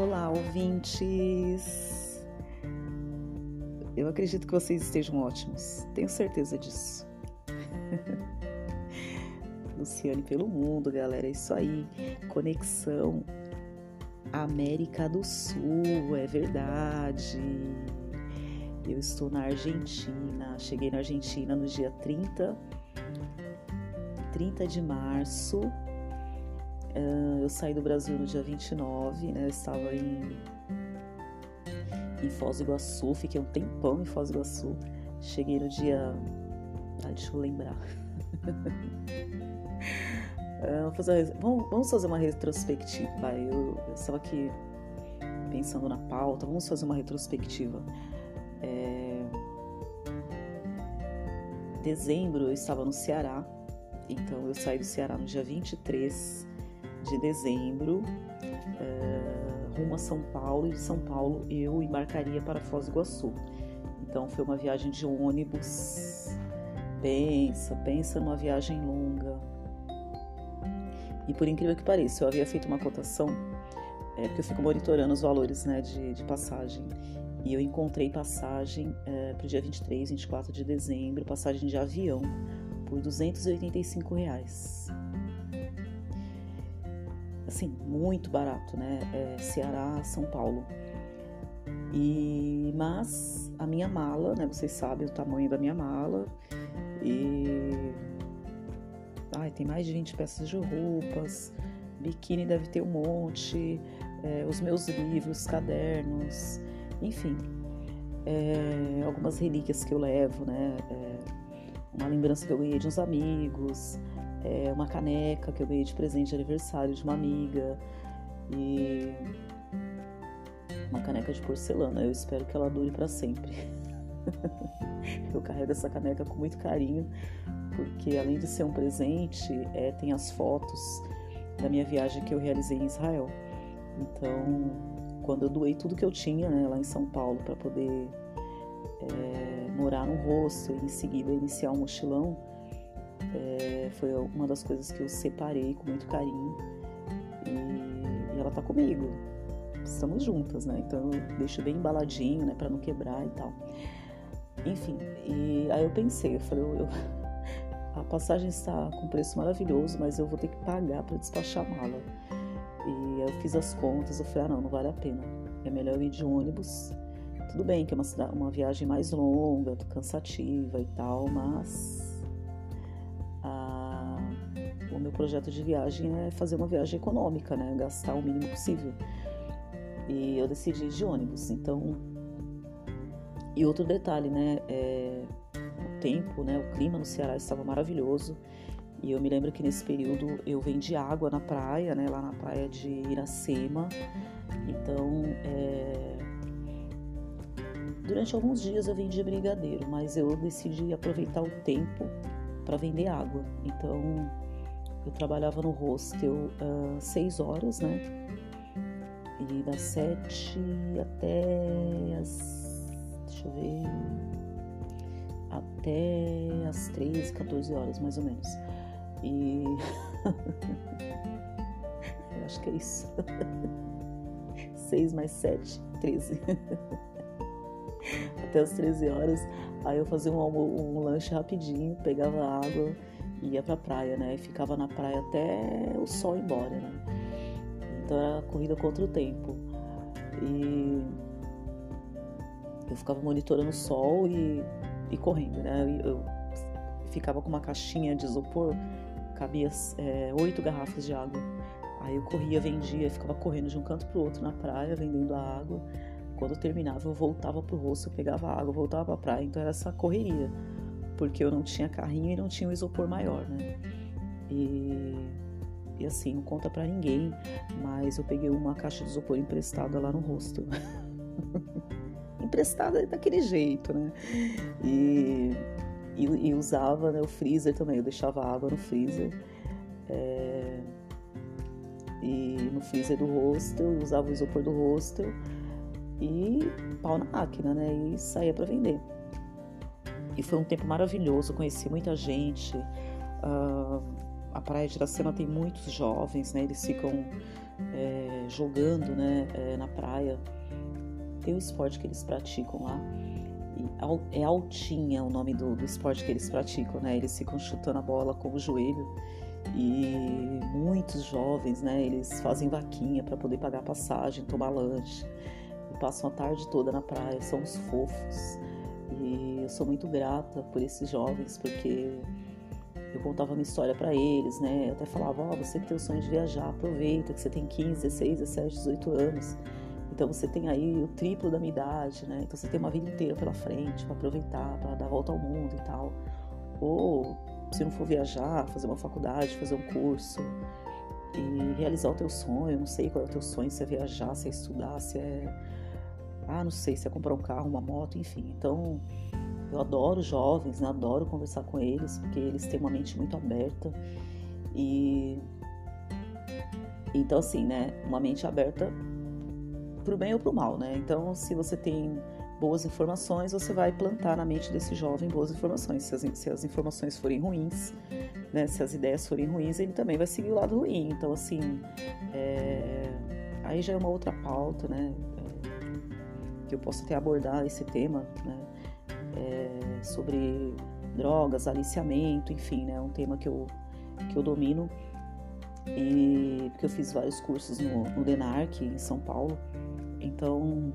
Olá, ouvintes! Eu acredito que vocês estejam ótimos, tenho certeza disso. Luciane pelo mundo, galera, é isso aí. Conexão América do Sul, é verdade. Eu estou na Argentina, cheguei na Argentina no dia 30, 30 de março eu saí do Brasil no dia 29, né? Eu estava em, em Foz do Iguaçu, fiquei um tempão em Foz do Iguaçu. Cheguei no dia. Ah, deixa eu lembrar. vamos, fazer, vamos, fazer uma retrospectiva. Eu, eu estava aqui pensando na pauta, vamos fazer uma retrospectiva. É... Dezembro eu estava no Ceará, então eu saí do Ceará no dia 23 de dezembro, uh, rumo a São Paulo, e de São Paulo eu embarcaria para Foz do Iguaçu. Então foi uma viagem de ônibus. Pensa, pensa numa viagem longa. E por incrível que pareça, eu havia feito uma cotação, é, porque eu fico monitorando os valores né, de, de passagem. E eu encontrei passagem é, para o dia 23, 24 de dezembro, passagem de avião, por 285 reais assim, muito barato, né? É Ceará, São Paulo. E mas a minha mala, né? Vocês sabem o tamanho da minha mala e ai, tem mais de 20 peças de roupas, biquíni deve ter um monte, é, os meus livros, cadernos, enfim, é, algumas relíquias que eu levo, né? É, uma lembrança que eu ganhei de uns amigos, é, uma caneca que eu ganhei de presente de aniversário de uma amiga e uma caneca de porcelana. Eu espero que ela dure para sempre. eu carrego essa caneca com muito carinho, porque além de ser um presente, é, tem as fotos da minha viagem que eu realizei em Israel. Então, quando eu doei tudo que eu tinha né, lá em São Paulo para poder é, morar no rosto e em seguida iniciar um mochilão, é, foi uma das coisas que eu separei com muito carinho. E, e ela tá comigo. Estamos juntas, né? Então eu deixo bem embaladinho, né? Pra não quebrar e tal. Enfim, e aí eu pensei, eu falei, eu, eu, a passagem está com preço maravilhoso, mas eu vou ter que pagar para despachar a mala. E aí eu fiz as contas, eu falei, ah não, não vale a pena. É melhor eu ir de ônibus. Tudo bem que é uma, uma viagem mais longa, cansativa e tal, mas meu projeto de viagem é fazer uma viagem econômica, né? Gastar o mínimo possível. E eu decidi de ônibus. Então, e outro detalhe, né? É, o tempo, né? O clima no Ceará estava maravilhoso. E eu me lembro que nesse período eu vendi água na praia, né? Lá na praia de Iracema. Então, é... durante alguns dias eu vendi brigadeiro, mas eu decidi aproveitar o tempo para vender água. Então, eu trabalhava no hostel uh, seis horas, né? E das sete até as. Deixa eu ver. Até as 13, 14 horas, mais ou menos. E. eu acho que é isso. 6 mais 7, 13. Até as 13 horas. Aí eu fazia um, um, lanche rapidinho, pegava água ia pra praia, né? E ficava na praia até o sol ir embora, né? Então era corrida contra o tempo. E eu ficava monitorando o sol e, e correndo, né? Eu, ficava com uma caixinha de isopor, cabia é, oito garrafas de água. Aí eu corria, vendia, ficava correndo de um canto pro outro na praia, vendendo a água. Quando eu terminava, eu voltava pro rosto, eu pegava a água, voltava pra praia. Então era essa correria porque eu não tinha carrinho e não tinha um isopor maior, né? E, e assim, não conta para ninguém, mas eu peguei uma caixa de isopor emprestada lá no rosto. emprestada daquele jeito, né? E, e, e, usava né, o freezer também, eu deixava água no freezer. É, e no freezer do hostel, usava o isopor do hostel e pau na máquina, né? E saía para vender. E foi um tempo maravilhoso, conheci muita gente. Uh, a Praia de Iracema tem muitos jovens, né? Eles ficam é, jogando né, é, na praia. Tem um esporte que eles praticam lá. é altinha o nome do, do esporte que eles praticam, né? Eles ficam chutando a bola com o joelho e muitos jovens, né? Eles fazem vaquinha para poder pagar passagem, tomar lanche e passam a tarde toda na praia. São os fofos e eu sou muito grata por esses jovens porque eu contava uma história para eles, né? Eu até falava, ó, oh, você que tem o sonho de viajar, aproveita que você tem 15, 16, 17, 18 anos. Então você tem aí o triplo da minha idade, né? Então você tem uma vida inteira pela frente para aproveitar, para dar a volta ao mundo e tal. Ou se não for viajar, fazer uma faculdade, fazer um curso e realizar o teu sonho, não sei qual é o teu sonho, se é viajar, se é estudar, se é ah, não sei, se é comprar um carro, uma moto, enfim. Então, eu adoro jovens, né? adoro conversar com eles, porque eles têm uma mente muito aberta. E. Então, assim, né? Uma mente aberta pro bem ou pro mal, né? Então, se você tem boas informações, você vai plantar na mente desse jovem boas informações. Se as, se as informações forem ruins, né? Se as ideias forem ruins, ele também vai seguir o lado ruim. Então, assim. É... Aí já é uma outra pauta, né? Que eu posso até abordar esse tema, né? é, sobre drogas, aliciamento, enfim, né? É um tema que eu, que eu domino e porque eu fiz vários cursos no, no DENARC em São Paulo, então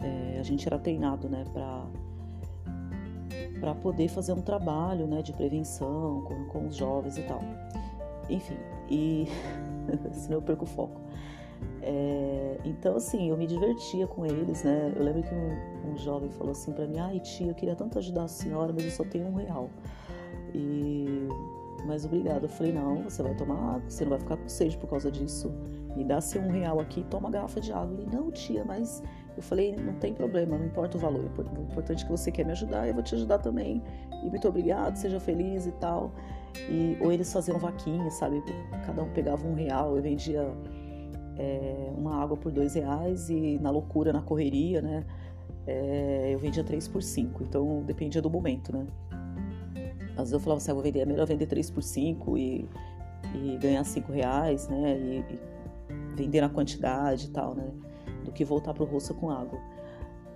é, a gente era treinado, né, para para poder fazer um trabalho, né, de prevenção com, com os jovens e tal. Enfim, e senão eu perco o foco. É, então, assim, eu me divertia com eles, né? Eu lembro que um, um jovem falou assim para mim: Ai, tia, eu queria tanto ajudar a senhora, mas eu só tenho um real. E. Mas obrigado. Eu falei: Não, você vai tomar água, você não vai ficar com sede por causa disso. Me dá seu um real aqui, toma uma garrafa de água. Ele: Não, tia, mas. Eu falei: Não tem problema, não importa o valor. O importante é que você quer me ajudar, eu vou te ajudar também. E muito obrigado, seja feliz e tal. E, ou eles faziam vaquinha, sabe? Cada um pegava um real, eu vendia é, uma água por dois reais e na loucura, na correria, né? É, eu vendia três por cinco, então dependia do momento, né? Às vezes eu falava assim, ah, vou vender, é melhor vender três por cinco e, e ganhar cinco reais, né? E, e, vender na quantidade e tal, né? Do que voltar pro rosto com água.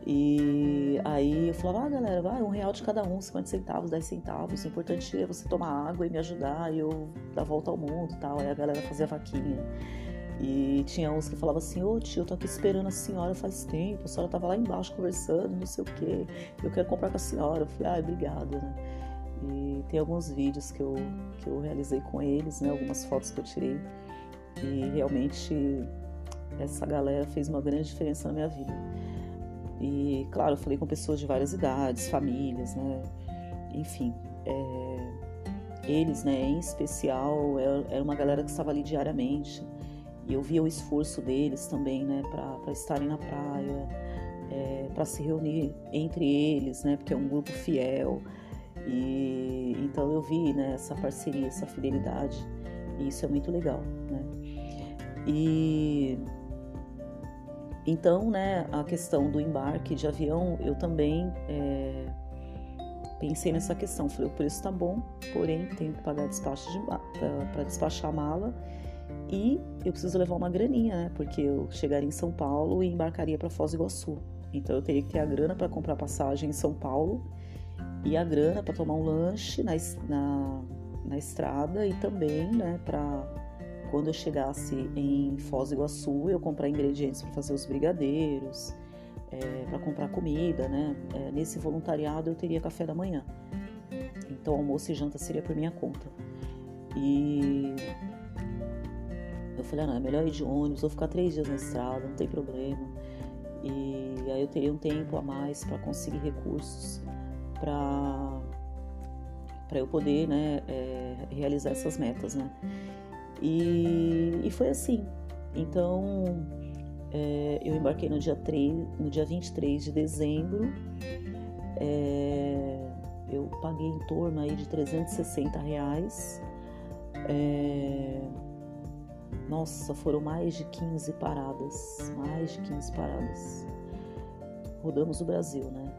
E aí eu falava, ah, galera, vai, um real de cada um, 50 centavos, 10 centavos. O importante é você tomar água e me ajudar e eu dar volta ao mundo e tal. Aí a galera fazia vaquinha. E tinha uns que falavam assim: Ô tio, eu tô aqui esperando a senhora faz tempo, a senhora tava lá embaixo conversando, não sei o quê, eu quero comprar com a senhora. Eu falei: ah, obrigada, né? E tem alguns vídeos que eu, que eu realizei com eles, né? Algumas fotos que eu tirei. E realmente essa galera fez uma grande diferença na minha vida. E claro, eu falei com pessoas de várias idades, famílias, né? Enfim, é, eles, né, em especial, era uma galera que estava ali diariamente e eu via o esforço deles também, né, para estarem na praia, é, para se reunir entre eles, né, porque é um grupo fiel. E então eu vi, né, essa parceria, essa fidelidade, e isso é muito legal, né. E então, né, a questão do embarque de avião, eu também é, pensei nessa questão. Falei, o preço tá bom, porém tenho que pagar despacho de para despachar a mala e eu preciso levar uma graninha, né? Porque eu chegaria em São Paulo e embarcaria para Foz do Iguaçu. Então eu teria que ter a grana para comprar passagem em São Paulo e a grana para tomar um lanche na, na, na, estrada e também, né, para quando eu chegasse em Foz do Iguaçu eu comprar ingredientes para fazer os brigadeiros, é, para comprar comida, né? É, nesse voluntariado eu teria café da manhã. Então almoço e janta seria por minha conta. E eu falei, ah, não, é melhor ir de ônibus, vou ficar três dias na estrada, não tem problema. E aí eu teria um tempo a mais para conseguir recursos para para eu poder né, é, realizar essas metas, né? E, e foi assim. Então, é, eu embarquei no dia, 3, no dia 23 de dezembro. É, eu paguei em torno aí de 360 reais. É, nossa, foram mais de 15 paradas, mais de 15 paradas. Rodamos o Brasil, né?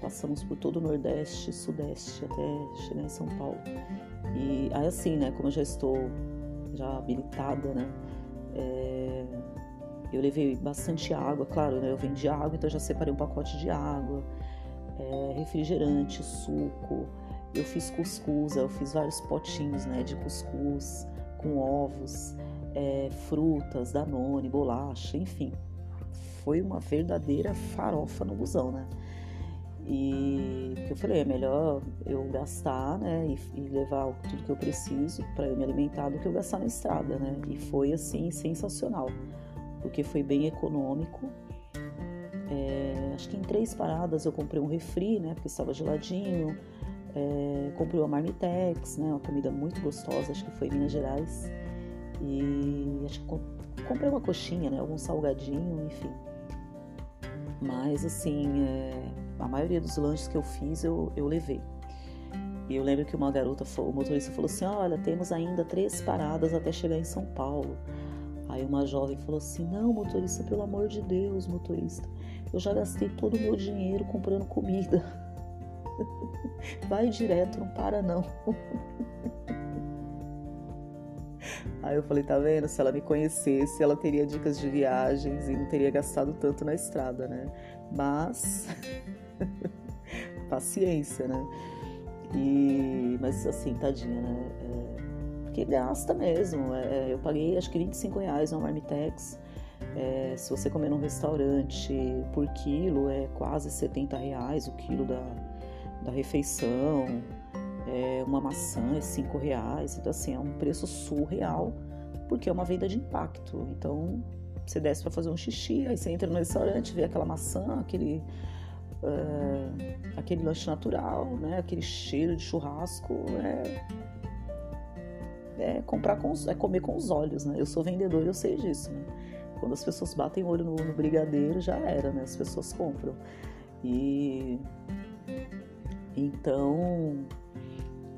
Passamos por todo o Nordeste, Sudeste, até chegar em São Paulo. E aí assim, né, como eu já estou já habilitada, né, É, eu levei bastante água, claro, né? Eu vendi água, então já separei um pacote de água, é, refrigerante, suco. Eu fiz cuscuz, eu fiz vários potinhos, né? De cuscuz com ovos, é, frutas, danone, bolacha, enfim. Foi uma verdadeira farofa no busão, né? E que eu falei, é melhor eu gastar, né, e, e levar tudo que eu preciso para eu me alimentar do que eu gastar na estrada, né? E foi assim sensacional porque foi bem econômico. É, acho que em três paradas eu comprei um refri, né? Porque estava geladinho. É, comprei uma Marmitex, né? Uma comida muito gostosa, acho que foi em Minas Gerais. E acho que comprei uma coxinha, né? Algum salgadinho, enfim. Mas assim, é, a maioria dos lanches que eu fiz eu, eu levei. E eu lembro que uma garota, o motorista falou assim: Olha, temos ainda três paradas até chegar em São Paulo. Aí uma jovem falou assim: Não, motorista, pelo amor de Deus, motorista, eu já gastei todo o meu dinheiro comprando comida. Vai direto, não para não. Aí eu falei: Tá vendo? Se ela me conhecesse, ela teria dicas de viagens e não teria gastado tanto na estrada, né? Mas. paciência, né? E, mas assim, tadinha, né? É, porque gasta mesmo. É, eu paguei acho que 25 reais no Marmitex. É, se você comer num restaurante por quilo, é quase 70 reais o quilo da, da refeição. É, uma maçã é 5 reais. Então, assim, é um preço surreal, porque é uma venda de impacto. Então, você desce para fazer um xixi, aí você entra no restaurante, vê aquela maçã, aquele. Uh, aquele lanche natural, né? Aquele cheiro de churrasco, é é comprar com os, é comer com os olhos, né? Eu sou vendedor, eu sei disso, né? Quando as pessoas batem o olho no, no brigadeiro, já era, né? As pessoas compram. E então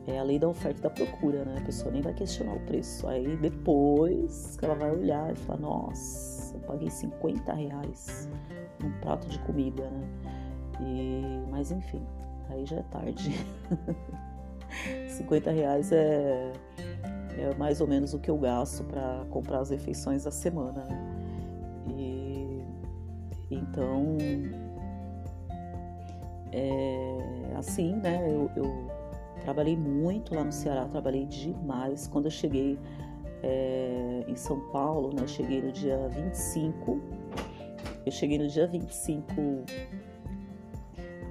é a lei da oferta e da procura, né? A pessoa nem vai questionar o preço. Aí depois que ela vai olhar e falar, nossa, eu paguei 50 reais num prato de comida, né? E, mas enfim, aí já é tarde. 50 reais é é mais ou menos o que eu gasto para comprar as refeições da semana. Né? E então é, assim, né? Eu, eu, trabalhei muito lá no Ceará, trabalhei demais. Quando eu cheguei é, em São Paulo, né? Cheguei no dia 25. Eu cheguei no dia 25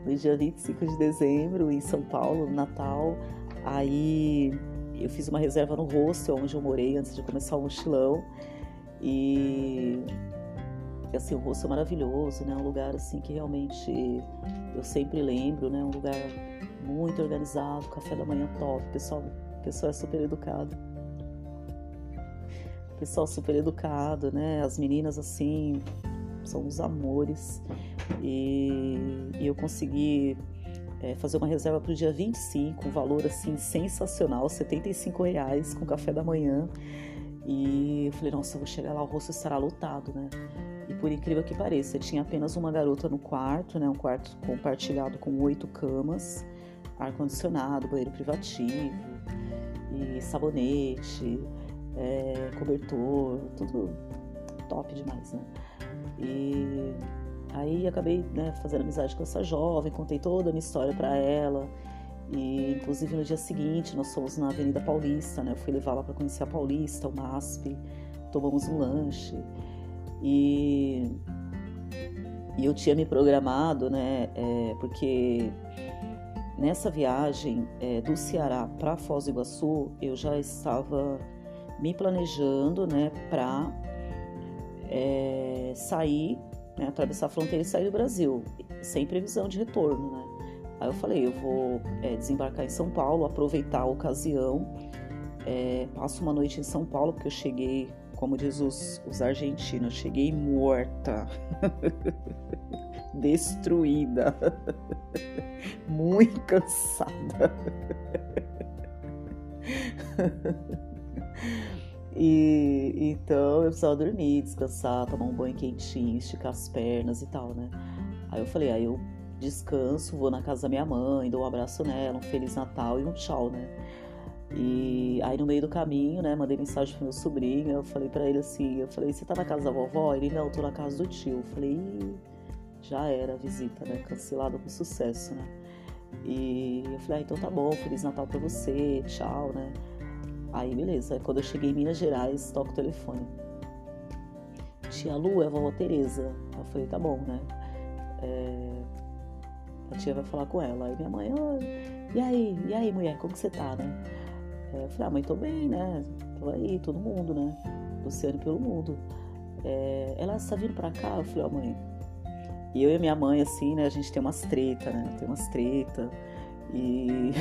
no dia 25 de dezembro em São Paulo, no Natal. Aí eu fiz uma reserva no hostel onde eu morei antes de começar o mochilão. E assim, o hostel é maravilhoso, né? Um lugar assim que realmente eu sempre lembro, né? Um lugar muito organizado, café da manhã top, pessoal, pessoal é super educado. Pessoal super educado, né? As meninas assim são os amores. E, e eu consegui é, fazer uma reserva para o dia 25, um valor assim sensacional, 75 reais com café da manhã. E eu falei, nossa, eu vou chegar lá, o rosto estará lotado, né? Por incrível que pareça, tinha apenas uma garota no quarto, né? Um quarto compartilhado com oito camas, ar-condicionado, banheiro privativo, e sabonete, é, cobertor, tudo top demais, né? E Aí acabei né, fazendo amizade com essa jovem, contei toda a minha história para ela. E inclusive no dia seguinte nós fomos na Avenida Paulista, né? Eu fui levá-la para conhecer a Paulista, o MASP, tomamos um lanche. E, eu tinha me programado, né? É, porque nessa viagem é, do Ceará para Foz do Iguaçu eu já estava me planejando, né? Para é, sair né, atravessar a fronteira e sair do Brasil, sem previsão de retorno, né? Aí eu falei, eu vou é, desembarcar em São Paulo, aproveitar a ocasião, é, passo uma noite em São Paulo, porque eu cheguei, como diz os, os argentinos, cheguei morta, destruída, muito cansada. E então eu precisava dormir, descansar, tomar um banho quentinho, esticar as pernas e tal, né? Aí eu falei, aí eu descanso, vou na casa da minha mãe, dou um abraço nela, um Feliz Natal e um tchau, né? E aí no meio do caminho, né, mandei mensagem pro meu sobrinho, eu falei para ele assim, eu falei, você tá na casa da vovó? Ele, não, tô na casa do tio. Eu falei, já era a visita, né, cancelada com sucesso, né. E eu falei, ah, então tá bom, Feliz Natal pra você, tchau, né. Aí beleza, quando eu cheguei em Minas Gerais, toco o telefone. Tia Lu, é a vovó Tereza. Eu falei, tá bom, né. É... A tia vai falar com ela. Aí minha mãe, e aí, e aí, mulher, como que você tá, né? É, eu falei, ah, mãe, tô bem, né? Tô aí, todo mundo, né? Luciano pelo mundo. É, ela está vindo pra cá? Eu falei, ó, oh, mãe. E eu e minha mãe, assim, né? A gente tem umas treta, né? Tem umas treta. E.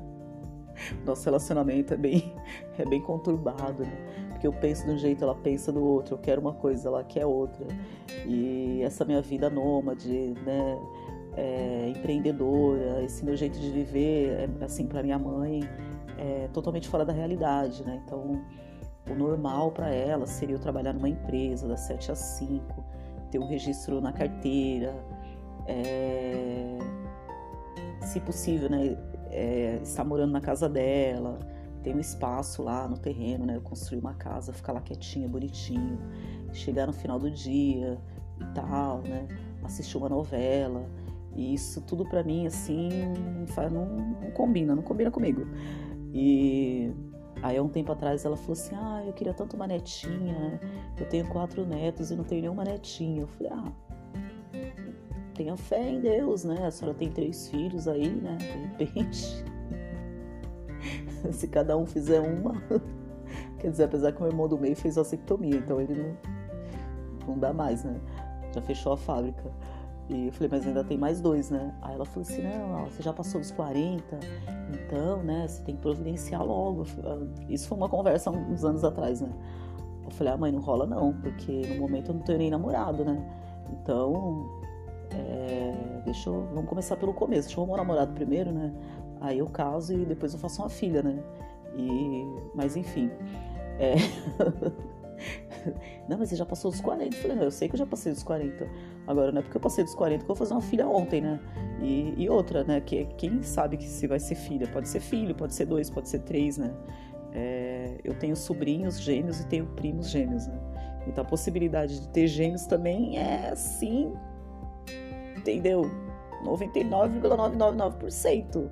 Nosso relacionamento é bem, é bem conturbado, né? Porque eu penso de um jeito, ela pensa do outro. Eu quero uma coisa, ela quer outra. E essa minha vida nômade, né? É, empreendedora, esse meu jeito de viver, é, assim, para minha mãe, é, totalmente fora da realidade, né? Então, o normal para ela seria eu trabalhar numa empresa das 7 às 5, ter um registro na carteira, é, se possível, né? É, estar morando na casa dela, ter um espaço lá no terreno, né? Eu construir uma casa, ficar lá quietinha, bonitinho, chegar no final do dia e tal, né? Assistir uma novela. E isso tudo para mim, assim, não, não combina, não combina comigo. E aí, há um tempo atrás, ela falou assim: Ah, eu queria tanto uma netinha? Eu tenho quatro netos e não tenho nenhuma netinha. Eu falei: Ah, tenha fé em Deus, né? A senhora tem três filhos aí, né? De repente, se cada um fizer uma. Quer dizer, apesar que o meu irmão do meio fez vasectomia, então ele não, não dá mais, né? Já fechou a fábrica. E eu falei, mas ainda tem mais dois, né? Aí ela falou assim, não, você já passou dos 40, então, né, você tem que providenciar logo. Ah, isso foi uma conversa uns anos atrás, né? Eu falei, ah, mãe, não rola não, porque no momento eu não tenho nem namorado, né? Então, é, deixa eu, vamos começar pelo começo, deixa eu arrumar um namorado primeiro, né? Aí eu caso e depois eu faço uma filha, né? E, mas enfim, é... Não, mas você já passou dos 40. Eu falei, não, eu sei que eu já passei dos 40. Agora, não é porque eu passei dos 40 que eu vou fazer uma filha ontem, né? E, e outra, né? Que, quem sabe que se vai ser filha? Pode ser filho, pode ser dois, pode ser três, né? É, eu tenho sobrinhos gêmeos e tenho primos gêmeos, né? Então a possibilidade de ter gêmeos também é assim, entendeu? 99,999%.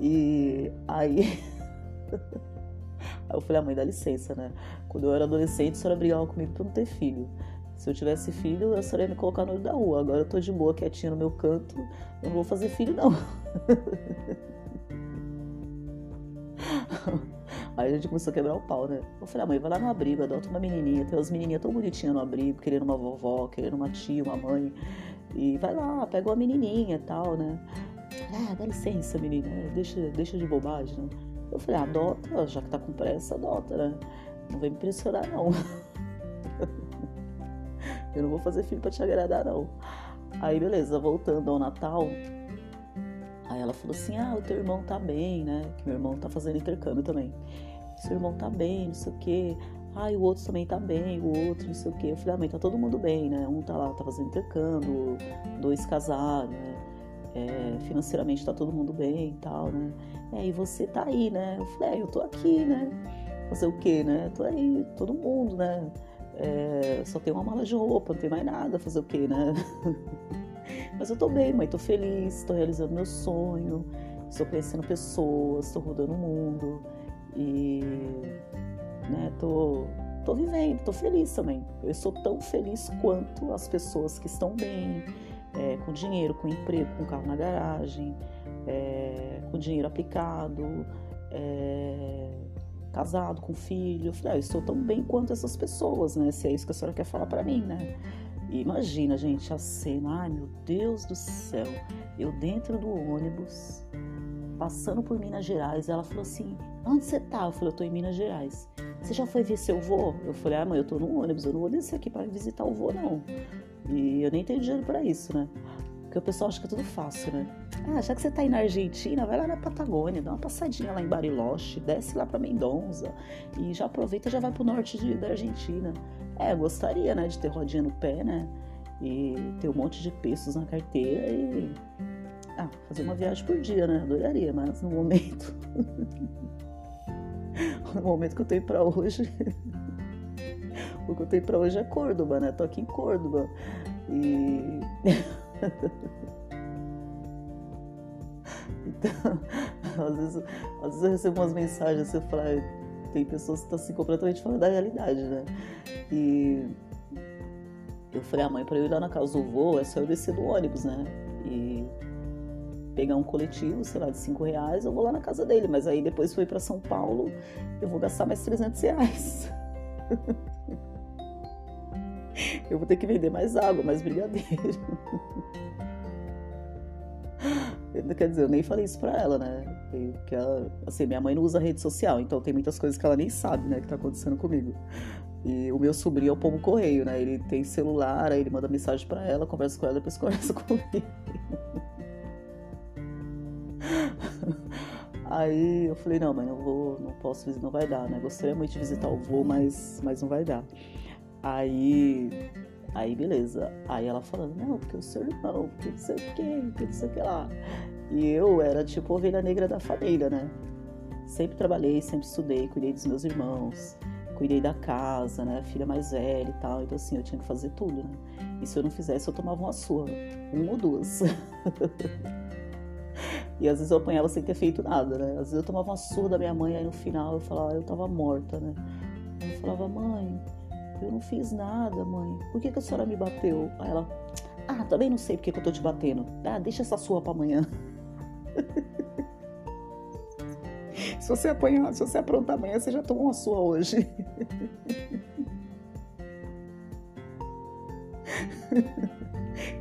E aí. Aí eu falei, a ah, mãe, dá licença, né? Quando eu era adolescente, a senhora brigava comigo por não ter filho. Se eu tivesse filho, a senhora ia me colocar no olho da rua. Agora eu tô de boa, quietinha no meu canto, não vou fazer filho, não. Aí a gente começou a quebrar o pau, né? Eu falei, ah, mãe, vai lá no abrigo, adota uma menininha. Tem umas menininhas tão bonitinhas no abrigo, querendo uma vovó, querendo uma tia, uma mãe. E vai lá, pega uma menininha e tal, né? Ah, dá licença, menina, deixa, deixa de bobagem, né? Eu falei, adota, já que tá com pressa, adota, né? Não vem me pressionar, não. eu não vou fazer filho pra te agradar, não. Aí, beleza, voltando ao Natal. Aí ela falou assim: Ah, o teu irmão tá bem, né? Que meu irmão tá fazendo intercâmbio também. Seu irmão tá bem, não sei o quê. Ah, e o outro também tá bem, o outro, não sei o quê. Eu falei, ah, mãe, tá todo mundo bem, né? Um tá lá, tá fazendo intercâmbio, dois casaram, né? É, financeiramente tá todo mundo bem e tal, né? É, e você tá aí, né? Eu falei, é, eu tô aqui, né? Fazer o quê, né? Tô aí, todo mundo, né? É, só tem uma mala de roupa, não tem mais nada, fazer o quê, né? Mas eu tô bem, mãe, tô feliz, tô realizando meu sonho, estou conhecendo pessoas, estou rodando o mundo e, né, tô, tô vivendo, tô feliz também. Eu sou tão feliz quanto as pessoas que estão bem, é, com dinheiro, com emprego, com carro na garagem, é, com dinheiro aplicado, é, casado, com filho. Eu falei, ah, eu estou tão bem quanto essas pessoas, né? Se é isso que a senhora quer falar para mim, né? E imagina, gente, a cena, ai meu Deus do céu, eu dentro do ônibus, passando por Minas Gerais, ela falou assim: onde você tá? Eu falei, eu tô em Minas Gerais. Você já foi ver seu vô? Eu falei, ah, mãe, eu tô no ônibus, eu não vou descer aqui para visitar o vô, não. E eu nem tenho dinheiro para isso, né? Porque o pessoal acha que é tudo fácil, né? Ah, já que você tá aí na Argentina, vai lá na Patagônia, dá uma passadinha lá em Bariloche, desce lá para Mendonça e já aproveita já vai pro norte de, da Argentina. É, gostaria, né, de ter rodinha no pé, né? E ter um monte de pesos na carteira e ah, fazer uma viagem por dia, né? Adoraria, mas no momento o momento que eu tenho pra hoje. o que eu tenho pra hoje é Córdoba, né? Tô aqui em Córdoba. E. então, às vezes, às vezes eu recebo umas mensagens assim, eu falo, tem pessoas que estão assim completamente fora da realidade, né? E eu falei, ah, mãe, para eu ir lá na casa do vô, é só eu descer do ônibus, né? E pegar um coletivo, sei lá, de 5 reais, eu vou lá na casa dele. Mas aí depois fui para São Paulo, eu vou gastar mais 300 reais. eu vou ter que vender mais água, mais brigadeiro. Quer dizer, eu nem falei isso pra ela, né? Porque ela, assim, minha mãe não usa rede social, então tem muitas coisas que ela nem sabe, né, que tá acontecendo comigo. E o meu sobrinho é o pombo correio, né? Ele tem celular, aí ele manda mensagem para ela, conversa com ela, depois conversa comigo. Aí eu falei, não, mãe, não vou, não posso, não vai dar, né? Gostaria muito de visitar o vô, mas, mas não vai dar. Aí, aí beleza. Aí ela falando, não, porque o seu irmão, porque não sei o que, porque não sei o que lá. E eu era tipo ovelha negra da família, né? Sempre trabalhei, sempre estudei, cuidei dos meus irmãos cuidei da casa, né? Filha mais velha e tal. Então, assim, eu tinha que fazer tudo, né? E se eu não fizesse, eu tomava uma surra. Uma ou duas. e às vezes eu apanhava sem ter feito nada, né? Às vezes eu tomava uma surra da minha mãe, aí no final eu falava, eu tava morta, né? Eu falava, mãe, eu não fiz nada, mãe. Por que, que a senhora me bateu? Aí ela, ah, também não sei por que, eu tô te batendo. Ah, deixa essa surra pra amanhã. Se você apanhar, se você aprontar amanhã, você já tomou uma sua hoje.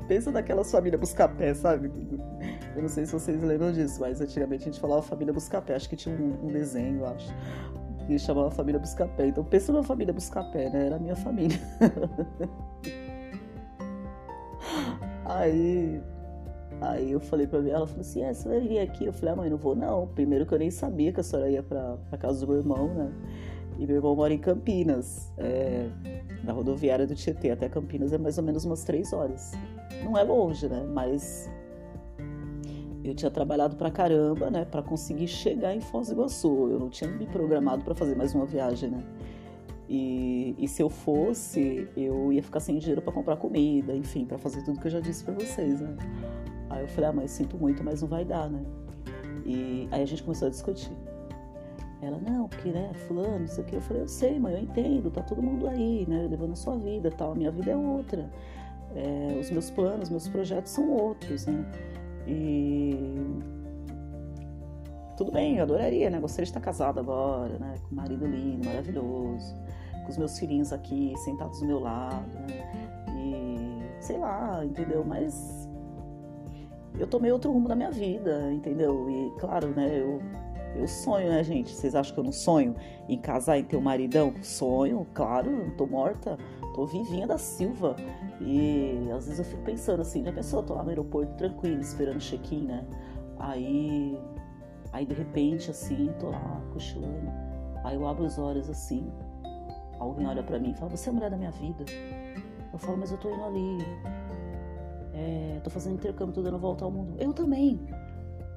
Pensa naquela família Buscapé, sabe? Eu não sei se vocês lembram disso, mas antigamente a gente falava família Buscapé. Acho que tinha um, um desenho, acho, que chamava família Buscapé. Então pensa numa família Buscapé, né? Era a minha família. Aí Aí eu falei pra ela, ela falou assim, é, você vai vir aqui? Eu falei, ah, mãe, não vou não. Primeiro que eu nem sabia que a senhora ia pra, pra casa do meu irmão, né? E meu irmão mora em Campinas, é, na rodoviária do Tietê até Campinas é mais ou menos umas três horas. Não é longe, né? Mas eu tinha trabalhado pra caramba, né? Pra conseguir chegar em Foz do Iguaçu. Eu não tinha me programado para fazer mais uma viagem, né? E, e, se eu fosse, eu ia ficar sem dinheiro para comprar comida, enfim, para fazer tudo que eu já disse para vocês, né? Aí eu falei, ah, mãe, sinto muito, mas não vai dar, né? E aí a gente começou a discutir. Ela, não, porque, né, fulano, isso aqui. Eu falei, eu sei, mãe, eu entendo, tá todo mundo aí, né, levando a sua vida tal. A minha vida é outra. É, os meus planos, meus projetos são outros, né? E tudo bem, eu adoraria, né? Gostaria de estar casada agora, né? Com um marido lindo, maravilhoso, com os meus filhinhos aqui sentados do meu lado, né? E sei lá, entendeu? Mas eu tomei outro rumo na minha vida, entendeu? E claro, né, eu, eu sonho, né, gente? Vocês acham que eu não sonho em casar e ter um maridão? Sonho, claro, não tô morta, tô vivinha da Silva. E às vezes eu fico pensando assim, já pensou, eu tô lá no aeroporto tranquilo, esperando check-in, né? Aí, aí de repente, assim, tô lá cochilando. Aí eu abro os olhos assim, alguém olha para mim e fala, você é a mulher da minha vida. Eu falo, mas eu tô indo ali é, tô fazendo intercâmbio, tô dando volta ao mundo. Eu também.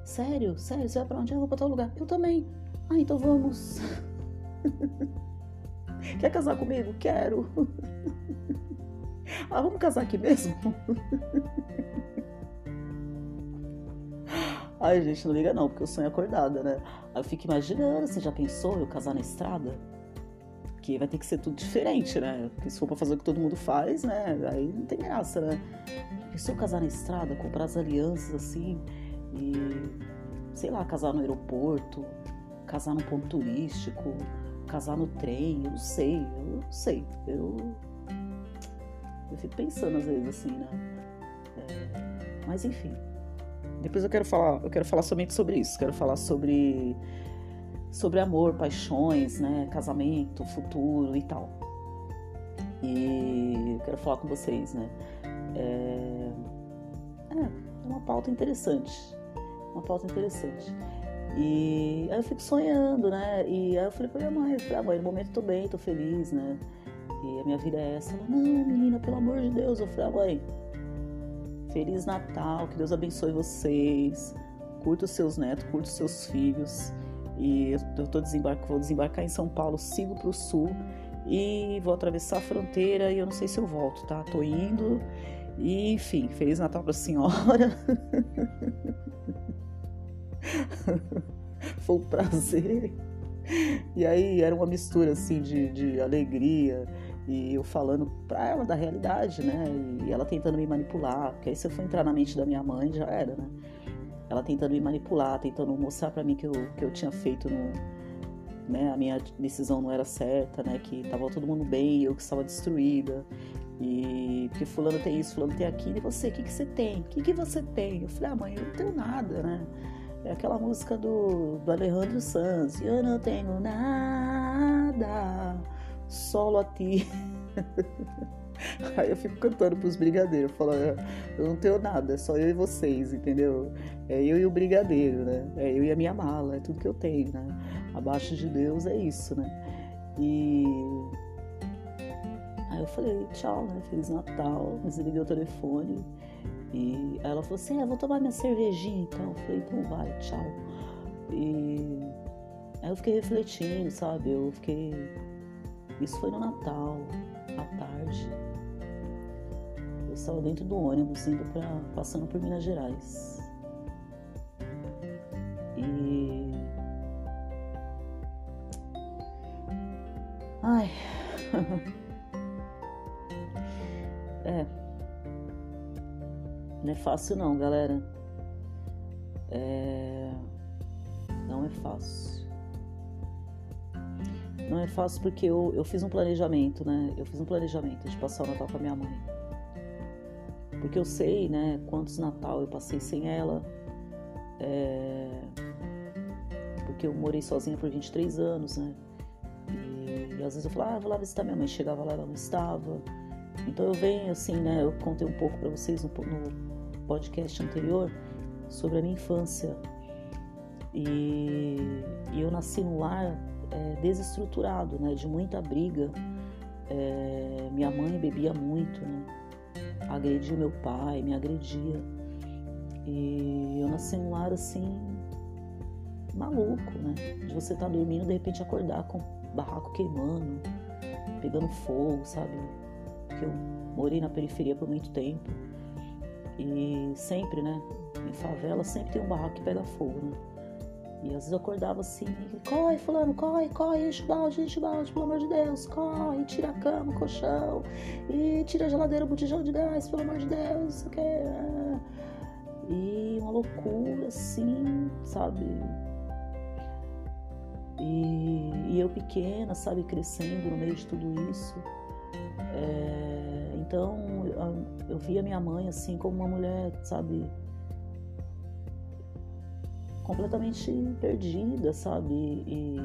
Sério? Sério? Você vai pra onde? Eu vou pra tal lugar. Eu também. Ah, então vamos. Quer casar comigo? Quero. ah, vamos casar aqui mesmo? Ai, gente, não liga não, porque eu sonho acordada, né? Aí eu fico imaginando, você já pensou eu casar na estrada? Que vai ter que ser tudo diferente, né? Porque se for pra fazer o que todo mundo faz, né? Aí não tem graça, né? se eu casar na estrada, comprar as alianças assim e, sei lá, casar no aeroporto, casar no ponto turístico, casar no trem, eu não sei, eu não sei. Eu, eu fico pensando às vezes assim, né? É, mas enfim. Depois eu quero falar, eu quero falar somente sobre isso, quero falar sobre sobre amor, paixões, né, casamento, futuro e tal. E eu quero falar com vocês, né? É, é, é uma pauta interessante. Uma pauta interessante. E aí eu fico sonhando, né? E aí eu falei pra minha mãe, falei, ah, mãe, no momento tô bem, tô feliz, né? E a minha vida é essa. Ela, não, menina, pelo amor de Deus. Eu falei, ah, mãe, Feliz Natal, que Deus abençoe vocês. Curta os seus netos, curta os seus filhos. E eu tô desembarco, vou desembarcar em São Paulo, sigo para o sul e vou atravessar a fronteira e eu não sei se eu volto, tá? Tô indo. E, enfim, Feliz Natal pra senhora. Foi um prazer. E aí era uma mistura assim de, de alegria e eu falando pra ela da realidade, né? E ela tentando me manipular, porque aí se eu for entrar na mente da minha mãe já era, né? Ela tentando me manipular, tentando mostrar para mim que eu, que eu tinha feito no, né? A minha decisão não era certa, né? Que tava todo mundo bem, eu que estava destruída. E porque fulano tem isso, fulano tem aquilo, e você, o que, que você tem? O que, que você tem? Eu falei, ah, mãe, eu não tenho nada, né? É aquela música do, do Alejandro Sanz. Eu não tenho nada, solo a ti. Aí eu fico cantando pros brigadeiros, falando, eu não tenho nada, é só eu e vocês, entendeu? É eu e o brigadeiro, né? É eu e a minha mala, é tudo que eu tenho, né? Abaixo de Deus é isso, né? E aí eu falei, tchau, né? Feliz Natal, desliguei o telefone. E ela falou assim: é, vou tomar minha cervejinha então. Eu falei: então vai, tchau. E aí eu fiquei refletindo, sabe? Eu fiquei. Isso foi no Natal, à tarde. Eu estava dentro do ônibus indo para passando por Minas Gerais. E ai. não é fácil não, galera. É... Não é fácil. Não é fácil porque eu, eu fiz um planejamento, né? Eu fiz um planejamento de passar o Natal com a minha mãe. Porque eu sei, né, quantos Natal eu passei sem ela. É... Porque eu morei sozinha por 23 anos, né? E, e às vezes eu falava, ah, vou lá visitar minha mãe. Chegava lá, ela não estava. Então eu venho assim, né? Eu contei um pouco para vocês no, podcast anterior sobre a minha infância. E, e eu nasci num lar é, desestruturado, né, de muita briga. É, minha mãe bebia muito, né, agredia meu pai, me agredia. E eu nasci num lar assim, maluco, né? De você estar tá dormindo de repente acordar com barraco queimando, pegando fogo, sabe? Porque eu morei na periferia por muito tempo. E sempre, né? Em favela sempre tem um barraco que pega fogo, né? E às vezes eu acordava assim, corre, fulano, corre, corre, enche o balde, enche o balde, pelo amor de Deus, corre, tira a cama, o colchão, e tira a geladeira, o botijão de gás, pelo amor de Deus, isso aqui é... E uma loucura, assim, sabe? E, e eu pequena, sabe, crescendo no meio de tudo isso. É, então eu via minha mãe assim como uma mulher, sabe, completamente perdida, sabe? E,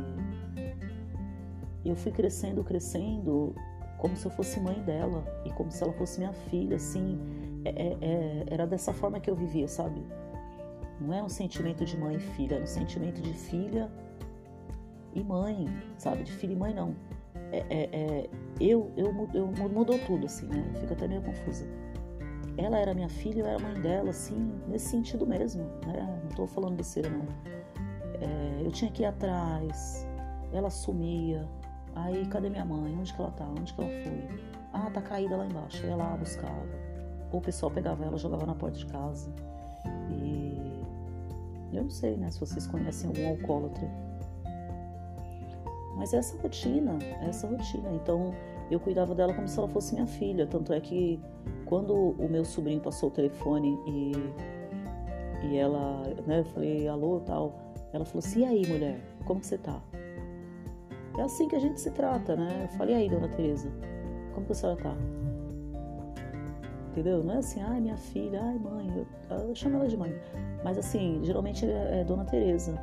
eu fui crescendo, crescendo como se eu fosse mãe dela e como se ela fosse minha filha, assim. É, é, é era dessa forma que eu vivia, sabe? Não é um sentimento de mãe e filha, era um sentimento de filha e mãe, sabe? De filha e mãe não é, é, é, eu, eu, eu, mudou tudo, assim, né? Fico até meio confusa. Ela era minha filha, eu era mãe dela, assim, nesse sentido mesmo, né? Não tô falando besteira, não. É, eu tinha que ir atrás, ela sumia. Aí, cadê minha mãe? Onde que ela tá? Onde que ela foi? Ah, tá caída lá embaixo. Eu ia lá, buscava. Ou o pessoal pegava ela, jogava na porta de casa. E eu não sei, né, se vocês conhecem algum alcoólatra mas essa rotina, essa rotina. Então eu cuidava dela como se ela fosse minha filha. Tanto é que quando o meu sobrinho passou o telefone e, e ela, né, eu falei, alô, tal, ela falou assim, e aí, mulher, como que você tá? É assim que a gente se trata, né? Eu falei, e aí, dona Tereza, como que a senhora tá? Entendeu? Não é assim, ai, minha filha, ai, mãe, eu, eu chamo ela de mãe. Mas assim, geralmente é, é dona Tereza.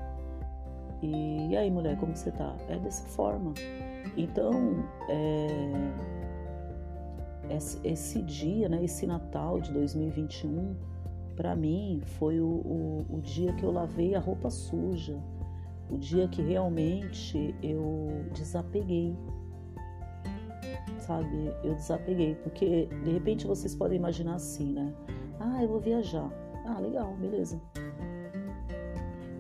E, e aí, mulher, como você tá? É dessa forma. Então, é, esse, esse, dia, né, esse Natal de 2021, para mim foi o, o, o dia que eu lavei a roupa suja, o dia que realmente eu desapeguei, sabe? Eu desapeguei, porque de repente vocês podem imaginar assim, né? Ah, eu vou viajar. Ah, legal, beleza.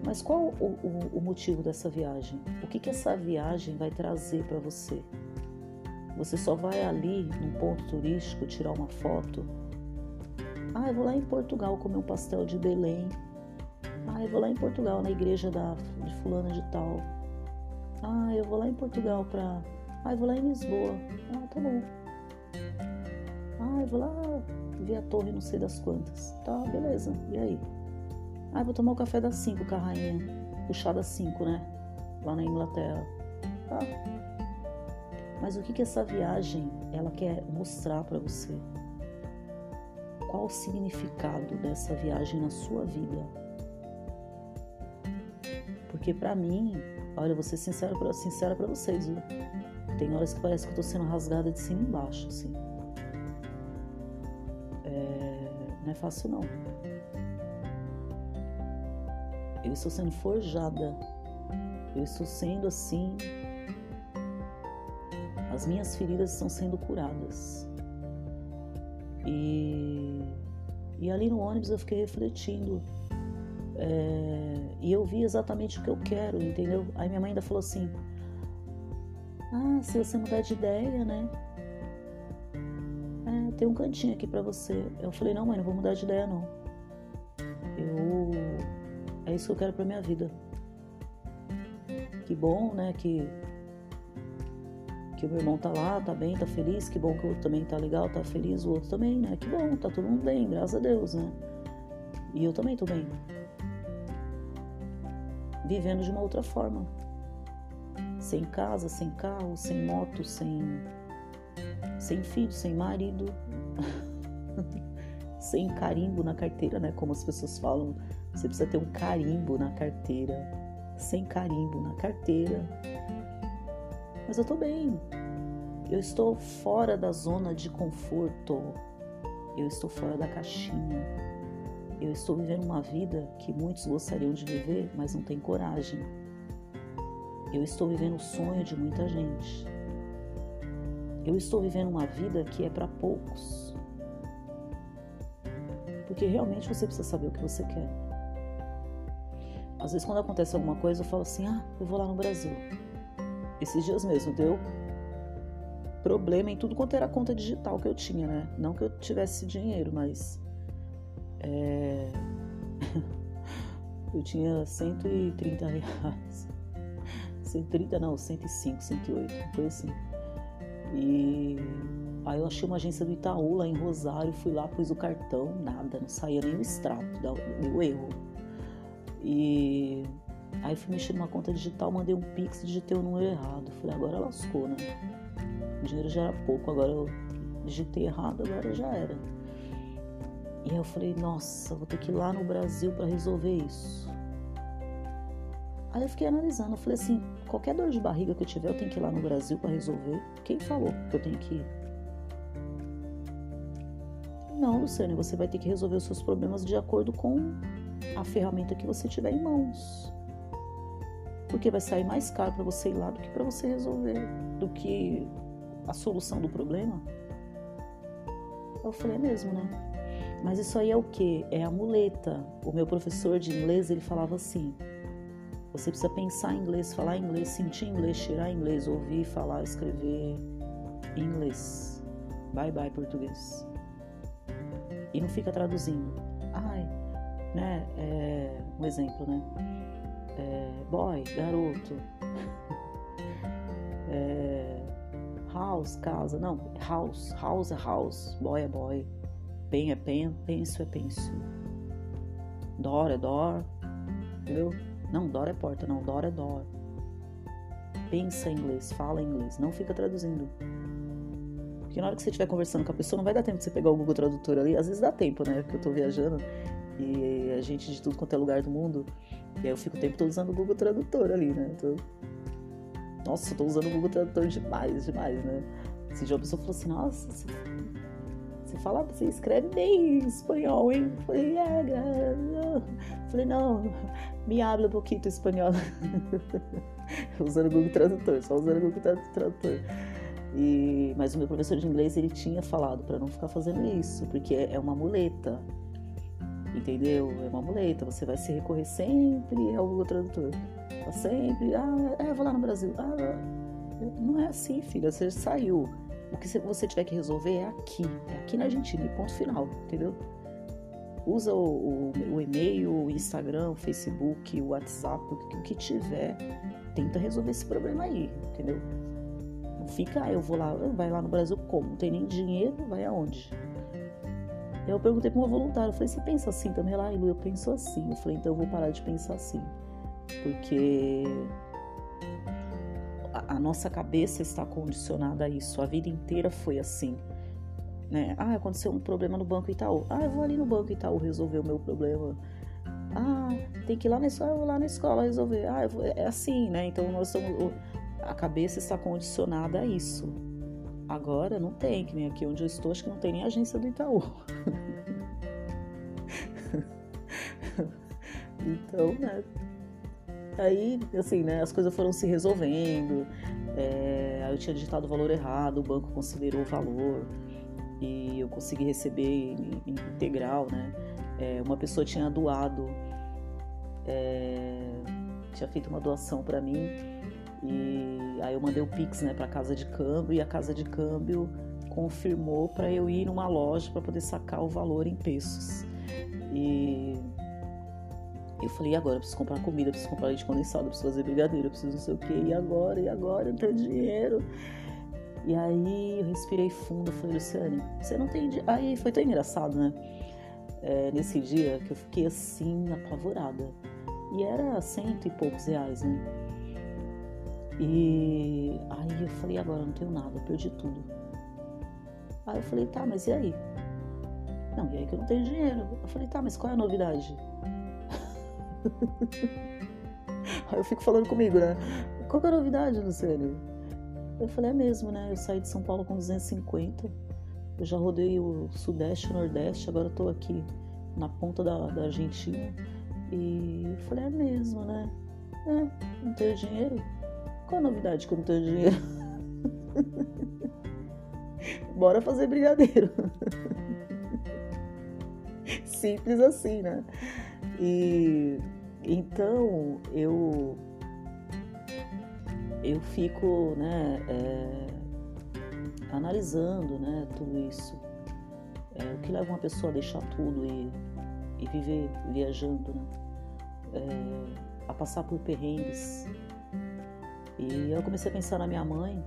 Mas qual o, o, o motivo dessa viagem? O que, que essa viagem vai trazer para você? Você só vai ali num ponto turístico tirar uma foto? Ah, eu vou lá em Portugal comer um pastel de Belém. Ah, eu vou lá em Portugal na igreja da, de fulana de tal. Ah, eu vou lá em Portugal pra. Ah, eu vou lá em Lisboa. Ah, tá bom. Ah, eu vou lá ver a torre não sei das quantas. Tá, beleza. E aí? Ah, vou tomar o café das 5 com a rainha. Puxada 5, né? Lá na Inglaterra. Tá. Mas o que que essa viagem ela quer mostrar para você? Qual o significado dessa viagem na sua vida? Porque para mim, olha, vou ser sincera para sincera para vocês, viu? Tem horas que parece que eu tô sendo rasgada de cima e embaixo, assim. É, não é fácil não. Eu estou sendo forjada. Eu estou sendo assim. As minhas feridas estão sendo curadas. E, e ali no ônibus eu fiquei refletindo. É, e eu vi exatamente o que eu quero, entendeu? Aí minha mãe ainda falou assim: Ah, se você mudar de ideia, né? É, tem um cantinho aqui para você. Eu falei: Não, mãe, não vou mudar de ideia, não. Eu é isso que eu quero para minha vida. Que bom, né, que que o meu irmão tá lá, tá bem, tá feliz, que bom que o outro também tá legal, tá feliz, o outro também, né? Que bom, tá todo mundo bem, graças a Deus, né? E eu também tô bem. Vivendo de uma outra forma. Sem casa, sem carro, sem moto, sem sem filho, sem marido. sem carimbo na carteira, né? Como as pessoas falam, você precisa ter um carimbo na carteira. Sem carimbo na carteira. Mas eu tô bem. Eu estou fora da zona de conforto. Eu estou fora da caixinha. Eu estou vivendo uma vida que muitos gostariam de viver, mas não tem coragem. Eu estou vivendo o sonho de muita gente. Eu estou vivendo uma vida que é para poucos. Porque realmente você precisa saber o que você quer. Às vezes, quando acontece alguma coisa, eu falo assim: ah, eu vou lá no Brasil. Esses dias mesmo deu problema em tudo quanto era conta digital que eu tinha, né? Não que eu tivesse dinheiro, mas. É... eu tinha 130 reais. 130 não, 105, 108, foi assim. E aí eu achei uma agência do Itaú lá em Rosário, fui lá, pus o cartão, nada, não saía nem o extrato, deu erro. E aí fui mexer numa conta digital, mandei um pix e digitei o número errado. Falei, agora lascou, né? O dinheiro já era pouco, agora eu digitei errado, agora já era. E aí eu falei, nossa, vou ter que ir lá no Brasil para resolver isso. Aí eu fiquei analisando, eu falei assim, qualquer dor de barriga que eu tiver, eu tenho que ir lá no Brasil para resolver. Quem falou que eu tenho que ir? Não, Luciane, você vai ter que resolver os seus problemas de acordo com a ferramenta que você tiver em mãos. Porque vai sair mais caro para você ir lá do que para você resolver, do que a solução do problema. Eu falei, é mesmo, né? Mas isso aí é o que? É a muleta. O meu professor de inglês, ele falava assim: você precisa pensar em inglês, falar inglês, sentir inglês, tirar inglês, ouvir, falar, escrever inglês. Bye bye português. E não fica traduzindo né? É, um exemplo, né? É, boy, garoto. é, house, casa. Não, house, house é house, boy é boy. Pen é pen, penso é penso. Door é door, entendeu? Não, door é porta, não, door é door. Pensa em inglês, fala em inglês, não fica traduzindo. Porque na hora que você estiver conversando com a pessoa, não vai dar tempo de você pegar o Google Tradutor ali. Às vezes dá tempo, né? Porque eu tô viajando e a gente de tudo quanto é lugar do mundo. E aí eu fico o tempo todo usando o Google Tradutor ali, né? Tô... Nossa, eu tô usando o Google Tradutor demais, demais, né? Esse dia a pessoa falou assim, nossa, você, você fala, você escreve bem espanhol, hein? Eu falei, é, falei, não, me habla um pouquinho espanhol. usando o Google Tradutor, só usando o Google Tradutor. E, mas o meu professor de inglês ele tinha falado para não ficar fazendo isso, porque é uma muleta. Entendeu? É uma muleta, você vai se recorrer sempre ao Google Tradutor. Tá sempre, ah, é, vou lá no Brasil. Ah, não é assim, filha, você saiu. O que você tiver que resolver é aqui, é aqui na Argentina, ponto final, entendeu? Usa o, o, o e-mail, o Instagram, o Facebook, o WhatsApp, o que, o que tiver, tenta resolver esse problema aí, entendeu? Não fica, ah, eu vou lá, vai lá no Brasil como? Não tem nem dinheiro, vai aonde? Eu perguntei para uma voluntária, eu falei, você pensa assim também? Ela, Lu, eu penso assim. Eu falei, então eu vou parar de pensar assim. Porque a, a nossa cabeça está condicionada a isso. A vida inteira foi assim. Né? Ah, aconteceu um problema no Banco Itaú. Ah, eu vou ali no Banco Itaú resolver o meu problema. Ah, tem que ir lá na escola, eu vou lá na escola resolver. Ah, vou... é assim, né? Então nós estamos, a cabeça está condicionada a isso. Agora não tem, que nem aqui onde eu estou, acho que não tem nem agência do Itaú. então, né? Aí, assim, né, as coisas foram se resolvendo. É, eu tinha digitado o valor errado, o banco considerou o valor e eu consegui receber integral, né? É, uma pessoa tinha doado, é, tinha feito uma doação para mim e aí eu mandei o Pix, né, para casa de câmbio e a casa de câmbio confirmou para eu ir numa loja para poder sacar o valor em pesos. E eu falei, e agora? Eu preciso comprar comida, preciso comprar leite condensado, preciso fazer brigadeiro, preciso não sei o quê. E agora? E agora? Eu tenho dinheiro. E aí eu respirei fundo, falei, Luciane, você não tem dinheiro. Aí foi tão engraçado, né? É, nesse dia que eu fiquei assim, apavorada. E era cento e poucos reais, né? E aí eu falei, agora eu não tenho nada, perdi tudo. Aí eu falei, tá, mas e aí? Não, e aí que eu não tenho dinheiro. Eu falei, tá, mas qual é a novidade? aí eu fico falando comigo, né? Qual é a novidade, Luciane? Eu falei, é mesmo, né? Eu saí de São Paulo com 250. Eu já rodei o Sudeste o Nordeste, agora eu tô aqui na ponta da, da Argentina. E eu falei, é mesmo, né? É, não tenho dinheiro. Qual a novidade que eu não dinheiro? Bora fazer brigadeiro. Simples assim, né? E então eu eu fico, né, é, analisando, né, tudo isso. É, o que leva uma pessoa a deixar tudo e, e viver viajando, né? É, a passar por perrengues, e eu comecei a pensar na minha mãe.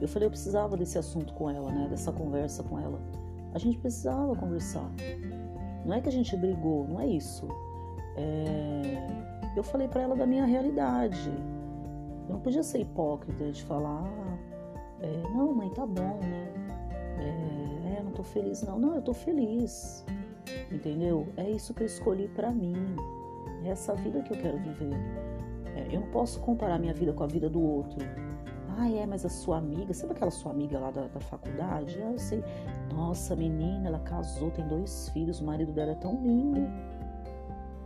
Eu falei, eu precisava desse assunto com ela, né? Dessa conversa com ela. A gente precisava conversar. Não é que a gente brigou, não é isso. É... Eu falei para ela da minha realidade. Eu não podia ser hipócrita de falar, é, não, mãe, tá bom, né? É, é, não tô feliz, não. Não, eu tô feliz. Entendeu? É isso que eu escolhi para mim. É essa vida que eu quero viver. É, eu não posso comparar minha vida com a vida do outro. Ah, é, mas a sua amiga, sabe aquela sua amiga lá da, da faculdade? Ah, eu sei. Nossa, menina, ela casou, tem dois filhos, o marido dela é tão lindo.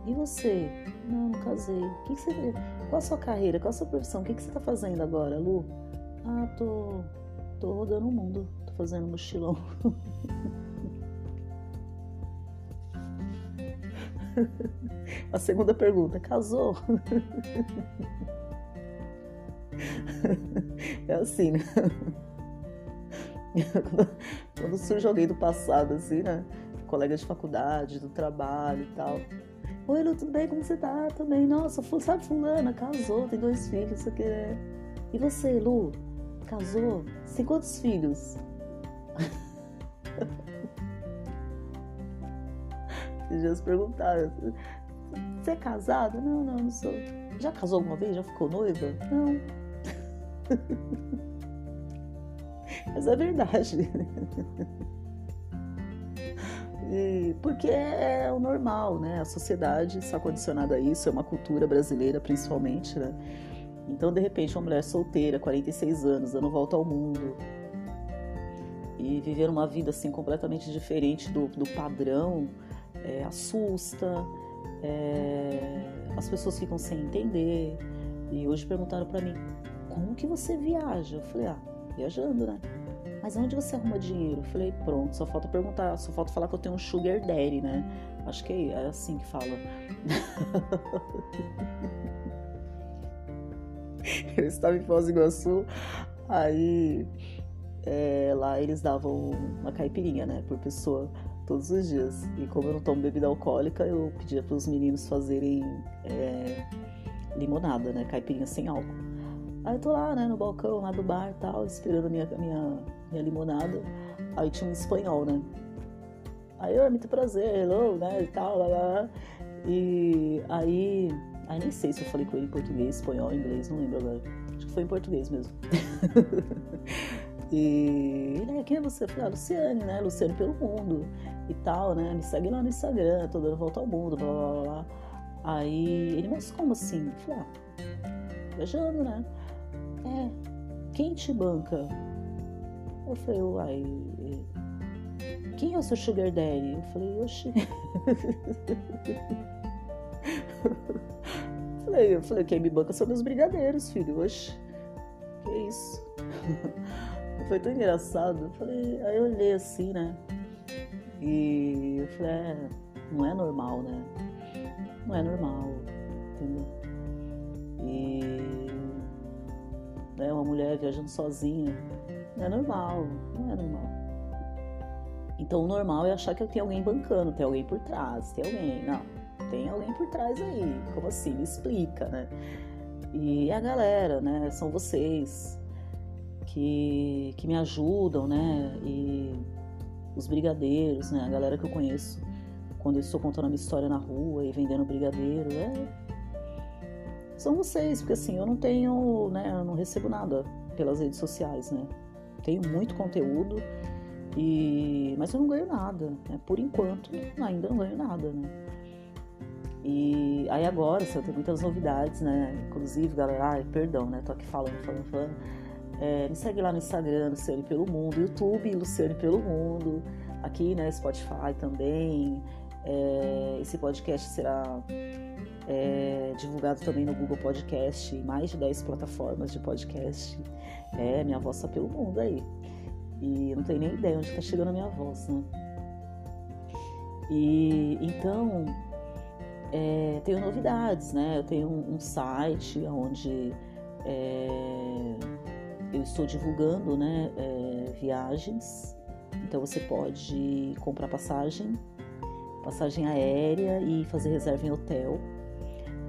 E você? Não, não casei. O que, que você. Qual a sua carreira? Qual a sua profissão? O que, que você tá fazendo agora, Lu? Ah, tô. tô rodando o mundo. Tô fazendo mochilão. A segunda pergunta: casou? É assim, né? Quando surge alguém do passado, assim, né? Colega de faculdade, do trabalho e tal. Oi, Lu, tudo bem? Como você tá? Bem? Nossa, sabe fulana, casou, tem dois filhos, isso aqui. E você, Lu? Casou? Você tem quantos filhos? Esses dias perguntaram: Você é casada? Não, não, não sou. Já casou alguma vez? Já ficou noiva? Não. Mas é verdade. E porque é, é o normal, né? A sociedade está condicionada a isso, é uma cultura brasileira principalmente, né? Então, de repente, uma mulher solteira, 46 anos, dando volta ao mundo, e viver uma vida assim completamente diferente do, do padrão é, assusta, é, as pessoas ficam sem entender. E hoje perguntaram para mim, como que você viaja? Eu falei, ah, viajando, né? Mas onde você arruma dinheiro? Eu falei, pronto, só falta perguntar, só falta falar que eu tenho um sugar daddy, né? Acho que é assim que fala. eu estava em Foz do Iguaçu, aí é, lá eles davam uma caipirinha, né, por pessoa todos os dias. E como eu não tomo bebida alcoólica, eu pedia para os meninos fazerem é, limonada, né, caipirinha sem álcool. Aí eu tô lá, né, no balcão lá do bar e tal, esperando a minha, minha, minha limonada. Aí tinha um espanhol, né? Aí, eu, muito prazer, hello, né, e tal, lá, lá. E aí, aí nem sei se eu falei com ele em português, espanhol, inglês, não lembro agora. Acho que foi em português mesmo. e ele, é, quem é você? Eu falei, ah, Luciane, né, Luciane pelo mundo e tal, né, me segue lá no Instagram, tô dando volta ao mundo, blá, blá, blá. Aí ele, mas como assim? Eu falei, ah, viajando, né? É, quem te banca? Eu falei, uai, quem é o seu sugar daddy? Eu falei, oxi. falei, eu falei, quem me banca são meus brigadeiros, filho, oxi. Que isso? Foi tão engraçado. Eu falei, aí eu olhei assim, né? E eu falei, é, não é normal, né? Não é normal, entendeu? E né, uma mulher viajando sozinha, não é normal, não é normal. Então o normal é achar que tem alguém bancando, tem alguém por trás, tem alguém. Não, tem alguém por trás aí. Como assim? Me explica, né? E a galera, né? São vocês que, que me ajudam, né? E os brigadeiros, né? A galera que eu conheço quando eu estou contando a minha história na rua e vendendo brigadeiro, é... são vocês, porque assim, eu não tenho, né? Eu não recebo nada pelas redes sociais, né? Tenho muito conteúdo e, mas eu não ganho nada, né? Por enquanto, ainda não ganho nada, né? E aí agora, assim, eu tenho muitas novidades, né? Inclusive, galera, ai, perdão, né? Tô aqui falando, falando, falando. É, me segue lá no Instagram, Luciane Pelo Mundo, YouTube, Luciane Pelo Mundo, aqui, né, Spotify também. É, esse podcast será é, divulgado também no Google Podcast, mais de 10 plataformas de podcast. É, minha voz tá pelo mundo aí. E eu não tenho nem ideia onde está chegando a minha voz, né? E então é, tenho novidades, né? Eu tenho um, um site onde é, eu estou divulgando, né? É, viagens. Então você pode comprar passagem, passagem aérea e fazer reserva em hotel.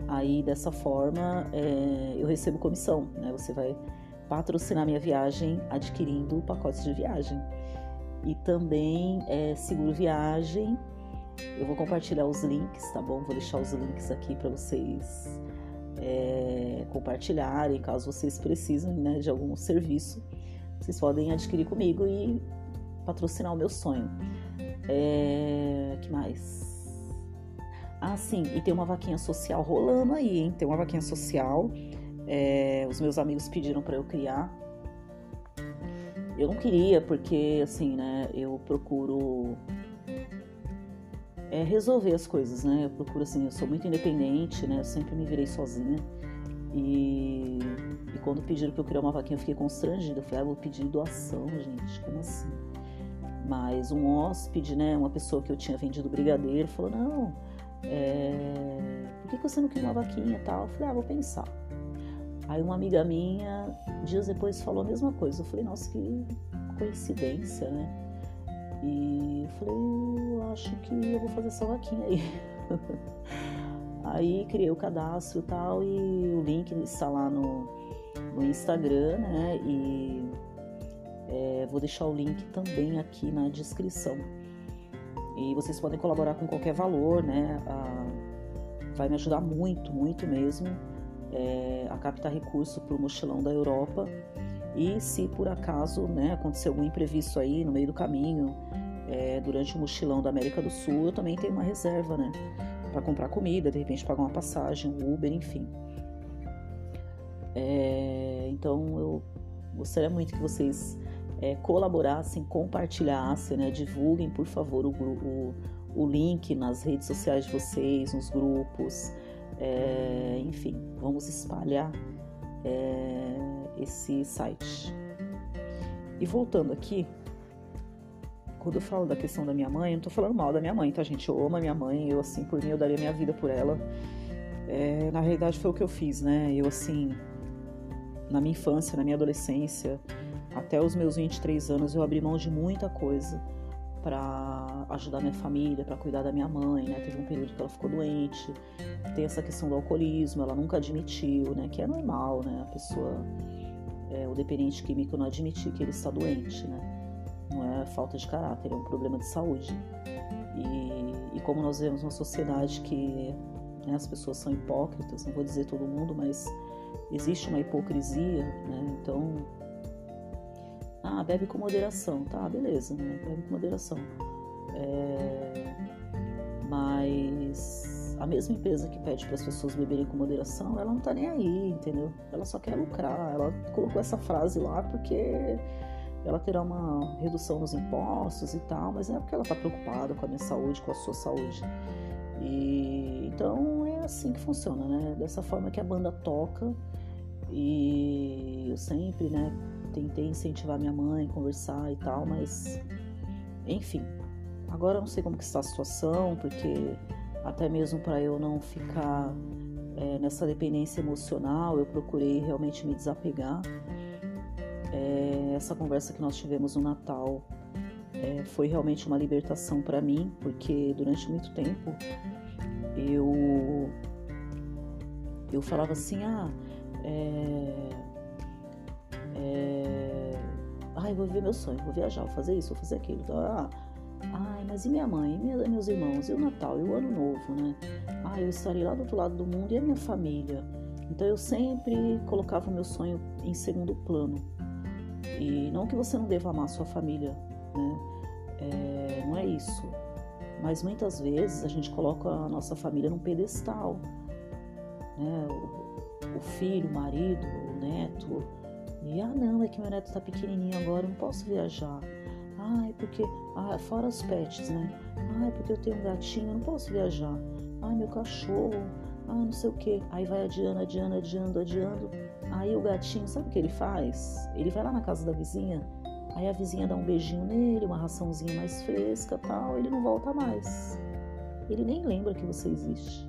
Aí dessa forma é, eu recebo comissão, né? Você vai patrocinar minha viagem adquirindo pacotes de viagem. E também é, seguro viagem. Eu vou compartilhar os links, tá bom? Vou deixar os links aqui para vocês é, compartilharem, caso vocês precisem né, de algum serviço. Vocês podem adquirir comigo e patrocinar o meu sonho. É, que mais? Ah, sim, e tem uma vaquinha social rolando aí, hein? Tem uma vaquinha social é, os meus amigos pediram para eu criar. Eu não queria, porque assim, né? Eu procuro é, resolver as coisas, né? Eu procuro assim, eu sou muito independente, né? Eu sempre me virei sozinha. E, e quando pediram para eu criar uma vaquinha, eu fiquei constrangida. Eu falei, ah, vou pedir doação, gente, como assim? Mas um hóspede, né? Uma pessoa que eu tinha vendido brigadeiro, falou, não, é, por que, que você não cria uma vaquinha e tal? Eu falei, ah, vou pensar. Aí uma amiga minha, dias depois, falou a mesma coisa. Eu falei, nossa, que coincidência, né? E falei, eu acho que eu vou fazer essa vaquinha aí. aí criei o cadastro e tal, e o link está lá no, no Instagram, né? E é, vou deixar o link também aqui na descrição. E vocês podem colaborar com qualquer valor, né? Vai me ajudar muito, muito mesmo é, a captar recurso para o mochilão da Europa. E se por acaso né, acontecer algum imprevisto aí no meio do caminho, é, durante o mochilão da América do Sul, eu também tenho uma reserva, né? Para comprar comida, de repente pagar uma passagem, um Uber, enfim. É, então eu gostaria muito que vocês é, colaborassem, compartilhassem, né? Divulguem, por favor, o, o, o link nas redes sociais de vocês, nos grupos. É, enfim, vamos espalhar é, esse site. E voltando aqui, quando eu falo da questão da minha mãe, eu não tô falando mal da minha mãe, tá, gente? Eu amo a minha mãe, eu, assim, por mim, eu daria minha vida por ela. É, na realidade, foi o que eu fiz, né? Eu, assim, na minha infância, na minha adolescência, até os meus 23 anos, eu abri mão de muita coisa para ajudar minha família, para cuidar da minha mãe, né? Teve um período que ela ficou doente, tem essa questão do alcoolismo, ela nunca admitiu, né? Que é normal, né? A pessoa, é, o dependente químico não admitir que ele está doente, né? Não é falta de caráter, é um problema de saúde. E, e como nós vemos uma sociedade que né, as pessoas são hipócritas, não vou dizer todo mundo, mas existe uma hipocrisia, né? Então, ah, bebe com moderação, tá? Beleza, né? Bebe com moderação. É... Mas a mesma empresa que pede para as pessoas beberem com moderação, ela não tá nem aí, entendeu? Ela só quer lucrar. Ela colocou essa frase lá porque ela terá uma redução nos impostos e tal, mas não é porque ela está preocupada com a minha saúde, com a sua saúde. E então é assim que funciona, né? Dessa forma que a banda toca e eu sempre, né, tentei incentivar minha mãe, conversar e tal, mas enfim. Agora eu não sei como que está a situação, porque até mesmo para eu não ficar é, nessa dependência emocional, eu procurei realmente me desapegar. É, essa conversa que nós tivemos no Natal é, foi realmente uma libertação para mim, porque durante muito tempo eu eu falava assim, ah, é, ah, eu vou viver meu sonho, vou viajar, vou fazer isso, vou fazer aquilo. Ah, ai, mas e minha mãe, e meus irmãos, e o Natal, e o Ano Novo, né? Ah, eu estarei lá do outro lado do mundo e a minha família. Então eu sempre colocava o meu sonho em segundo plano. E não que você não deva amar sua família, né? É, não é isso. Mas muitas vezes a gente coloca a nossa família num pedestal. Né? O, o filho, o marido, o neto. E ah não, é que meu neto tá pequenininho agora, eu não posso viajar. É porque. Ah, fora os pets, né? É porque eu tenho um gatinho, eu não posso viajar. Ah, meu cachorro. Ah, não sei o que. Aí vai adiando, adiando, adiando, adiando. Aí o gatinho, sabe o que ele faz? Ele vai lá na casa da vizinha, aí a vizinha dá um beijinho nele, uma raçãozinha mais fresca tal, ele não volta mais. Ele nem lembra que você existe.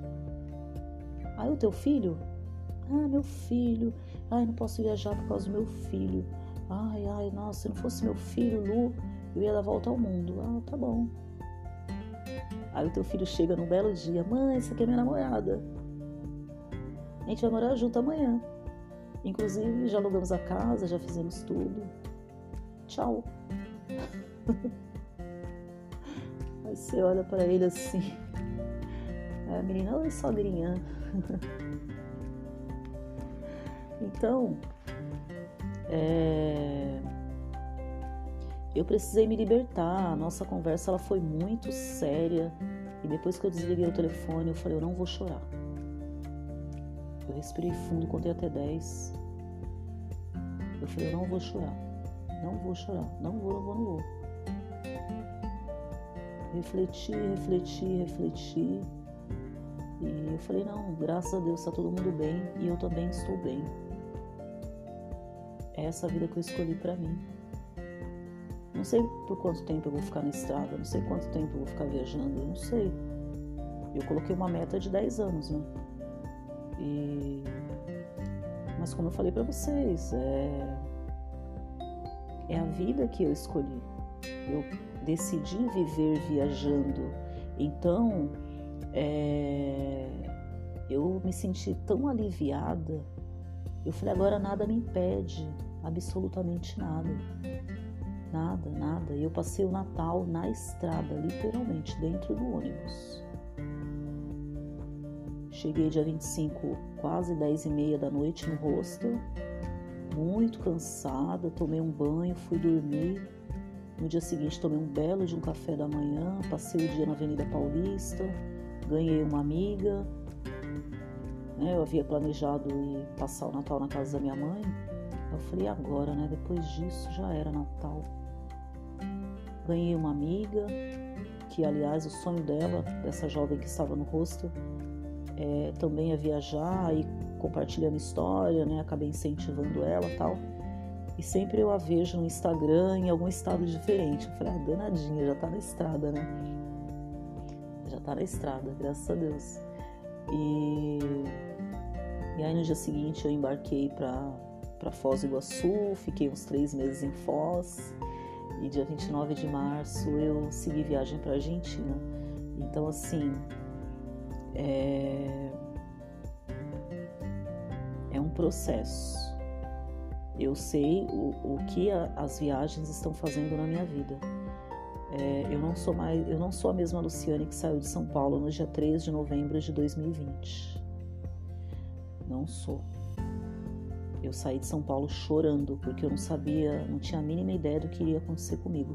Aí o teu filho? Ah, meu filho. Ai, não posso viajar por causa do meu filho. Ai, ai, nossa, se não fosse meu filho, Lu, eu ia dar volta ao mundo. Ah, tá bom. Aí o teu filho chega num belo dia, mãe, essa aqui é minha namorada. A gente vai morar junto amanhã. Inclusive, já alugamos a casa, já fizemos tudo. Tchau. Aí você olha para ele assim. A menina, oi, sogrinha. Então, é... eu precisei me libertar. A nossa conversa ela foi muito séria. E depois que eu desliguei o telefone, eu falei: eu não vou chorar. Eu respirei fundo, contei até 10. Eu falei, eu não vou chorar. Não vou chorar. Não vou, não vou, não vou. Refleti, refleti, refleti. E eu falei, não, graças a Deus está todo mundo bem e eu também estou bem. É essa vida que eu escolhi para mim. Não sei por quanto tempo eu vou ficar na estrada, não sei quanto tempo eu vou ficar viajando, não sei. Eu coloquei uma meta de 10 anos, né? E... Mas como eu falei para vocês, é... é a vida que eu escolhi. Eu decidi viver viajando. Então, é... eu me senti tão aliviada. Eu falei, agora nada me impede, absolutamente nada. Nada, nada. E eu passei o Natal na estrada, literalmente, dentro do ônibus. Cheguei dia 25, quase 10 e meia da noite no hostel, muito cansada, tomei um banho, fui dormir. No dia seguinte tomei um belo de um café da manhã, passei o dia na Avenida Paulista, ganhei uma amiga. Né? Eu havia planejado ir passar o Natal na casa da minha mãe. Eu falei, agora, né? Depois disso já era Natal. Ganhei uma amiga, que aliás o sonho dela, dessa jovem que estava no hostel, é, também a viajar e compartilhando história, né? Acabei incentivando ela tal. E sempre eu a vejo no Instagram em algum estado diferente. Eu falei, ah, danadinha, já tá na estrada, né? Já tá na estrada, graças a Deus. E, e aí no dia seguinte eu embarquei para Foz do Iguaçu, fiquei uns três meses em Foz. E dia 29 de março eu segui viagem para Argentina. Então, assim, é, é um processo eu sei o, o que a, as viagens estão fazendo na minha vida. É, eu não sou mais, eu não sou a mesma Luciane que saiu de São Paulo no dia 3 de novembro de 2020. Não sou. Eu saí de São Paulo chorando porque eu não sabia, não tinha a mínima ideia do que iria acontecer comigo.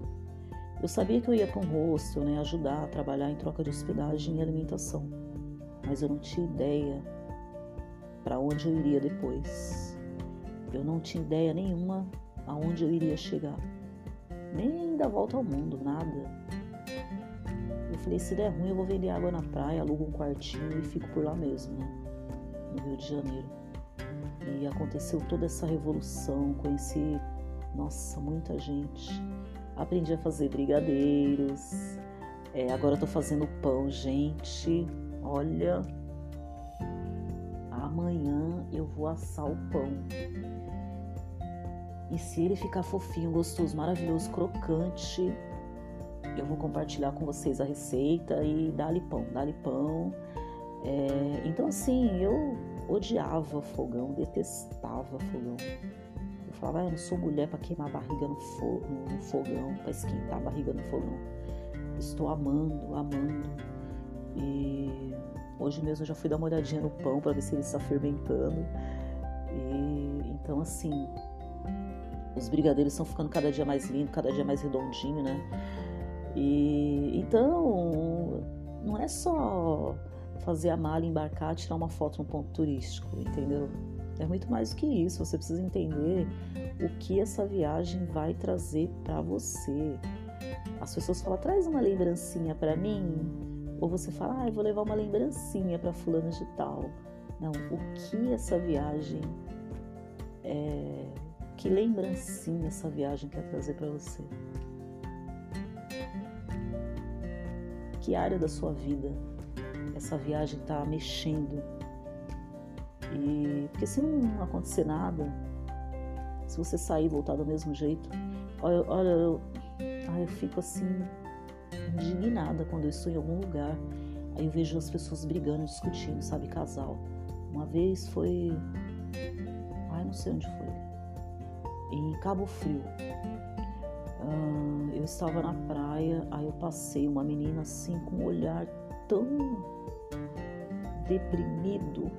Eu sabia que eu ia para um hostel, né, ajudar a trabalhar em troca de hospedagem e alimentação, mas eu não tinha ideia para onde eu iria depois. Eu não tinha ideia nenhuma aonde eu iria chegar. Nem da volta ao mundo, nada. Eu falei, se der ruim, eu vou vender água na praia, alugo um quartinho e fico por lá mesmo, né? No Rio de Janeiro. E aconteceu toda essa revolução, conheci, nossa, muita gente. Aprendi a fazer brigadeiros. É, agora tô fazendo pão, gente. Olha, amanhã eu vou assar o pão. E se ele ficar fofinho, gostoso, maravilhoso, crocante, eu vou compartilhar com vocês a receita e dá-lhe pão, dá-lhe pão. É, então, assim, eu odiava fogão, detestava fogão. Eu falava, ah, eu não sou mulher para queimar a barriga no, fo no fogão, para esquentar a barriga no fogão. Estou amando, amando. E hoje mesmo eu já fui dar uma olhadinha no pão para ver se ele está fermentando. E então, assim, os brigadeiros estão ficando cada dia mais lindos, cada dia mais redondinho, né? E então não é só fazer a mala, embarcar, tirar uma foto no ponto turístico, entendeu? É muito mais do que isso. Você precisa entender o que essa viagem vai trazer para você. As pessoas falam, traz uma lembrancinha para mim. Ou você fala, ah, eu vou levar uma lembrancinha para fulano de tal. Não, o que essa viagem é, que lembrancinha essa viagem quer trazer para você? Que área da sua vida essa viagem está mexendo? E porque se não acontecer nada, se você sair e voltar do mesmo jeito, olha, olha eu, eu fico assim indignada quando eu estou em algum lugar. Aí eu vejo as pessoas brigando, discutindo, sabe, casal. Uma vez foi, ai, não sei onde foi em Cabo Frio. Eu estava na praia, aí eu passei uma menina assim com um olhar tão deprimido,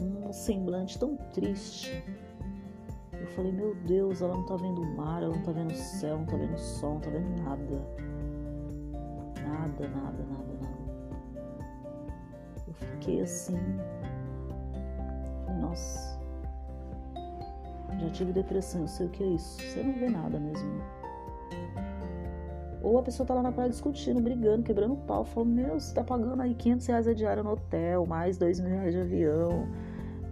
um semblante tão triste. Eu falei, meu Deus, ela não tá vendo o mar, ela não tá vendo o céu, não tá vendo o sol, não tá vendo nada. Nada, nada, nada, nada. Eu fiquei assim. Nossa, já tive depressão, eu sei o que é isso. Você não vê nada mesmo. Ou a pessoa tá lá na praia discutindo, brigando, quebrando pau, falando, meu, você tá pagando aí 500 reais a diária no hotel, mais 2 mil reais de avião,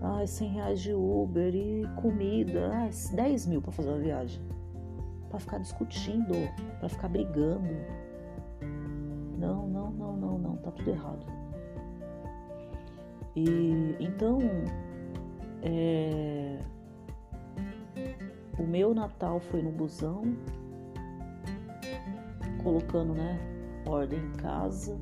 ai, 100 reais de Uber e comida, ai, 10 mil pra fazer uma viagem. Pra ficar discutindo, pra ficar brigando. Não, não, não, não, não, tá tudo errado. E então, é, o meu Natal foi no busão, colocando, né, ordem em casa,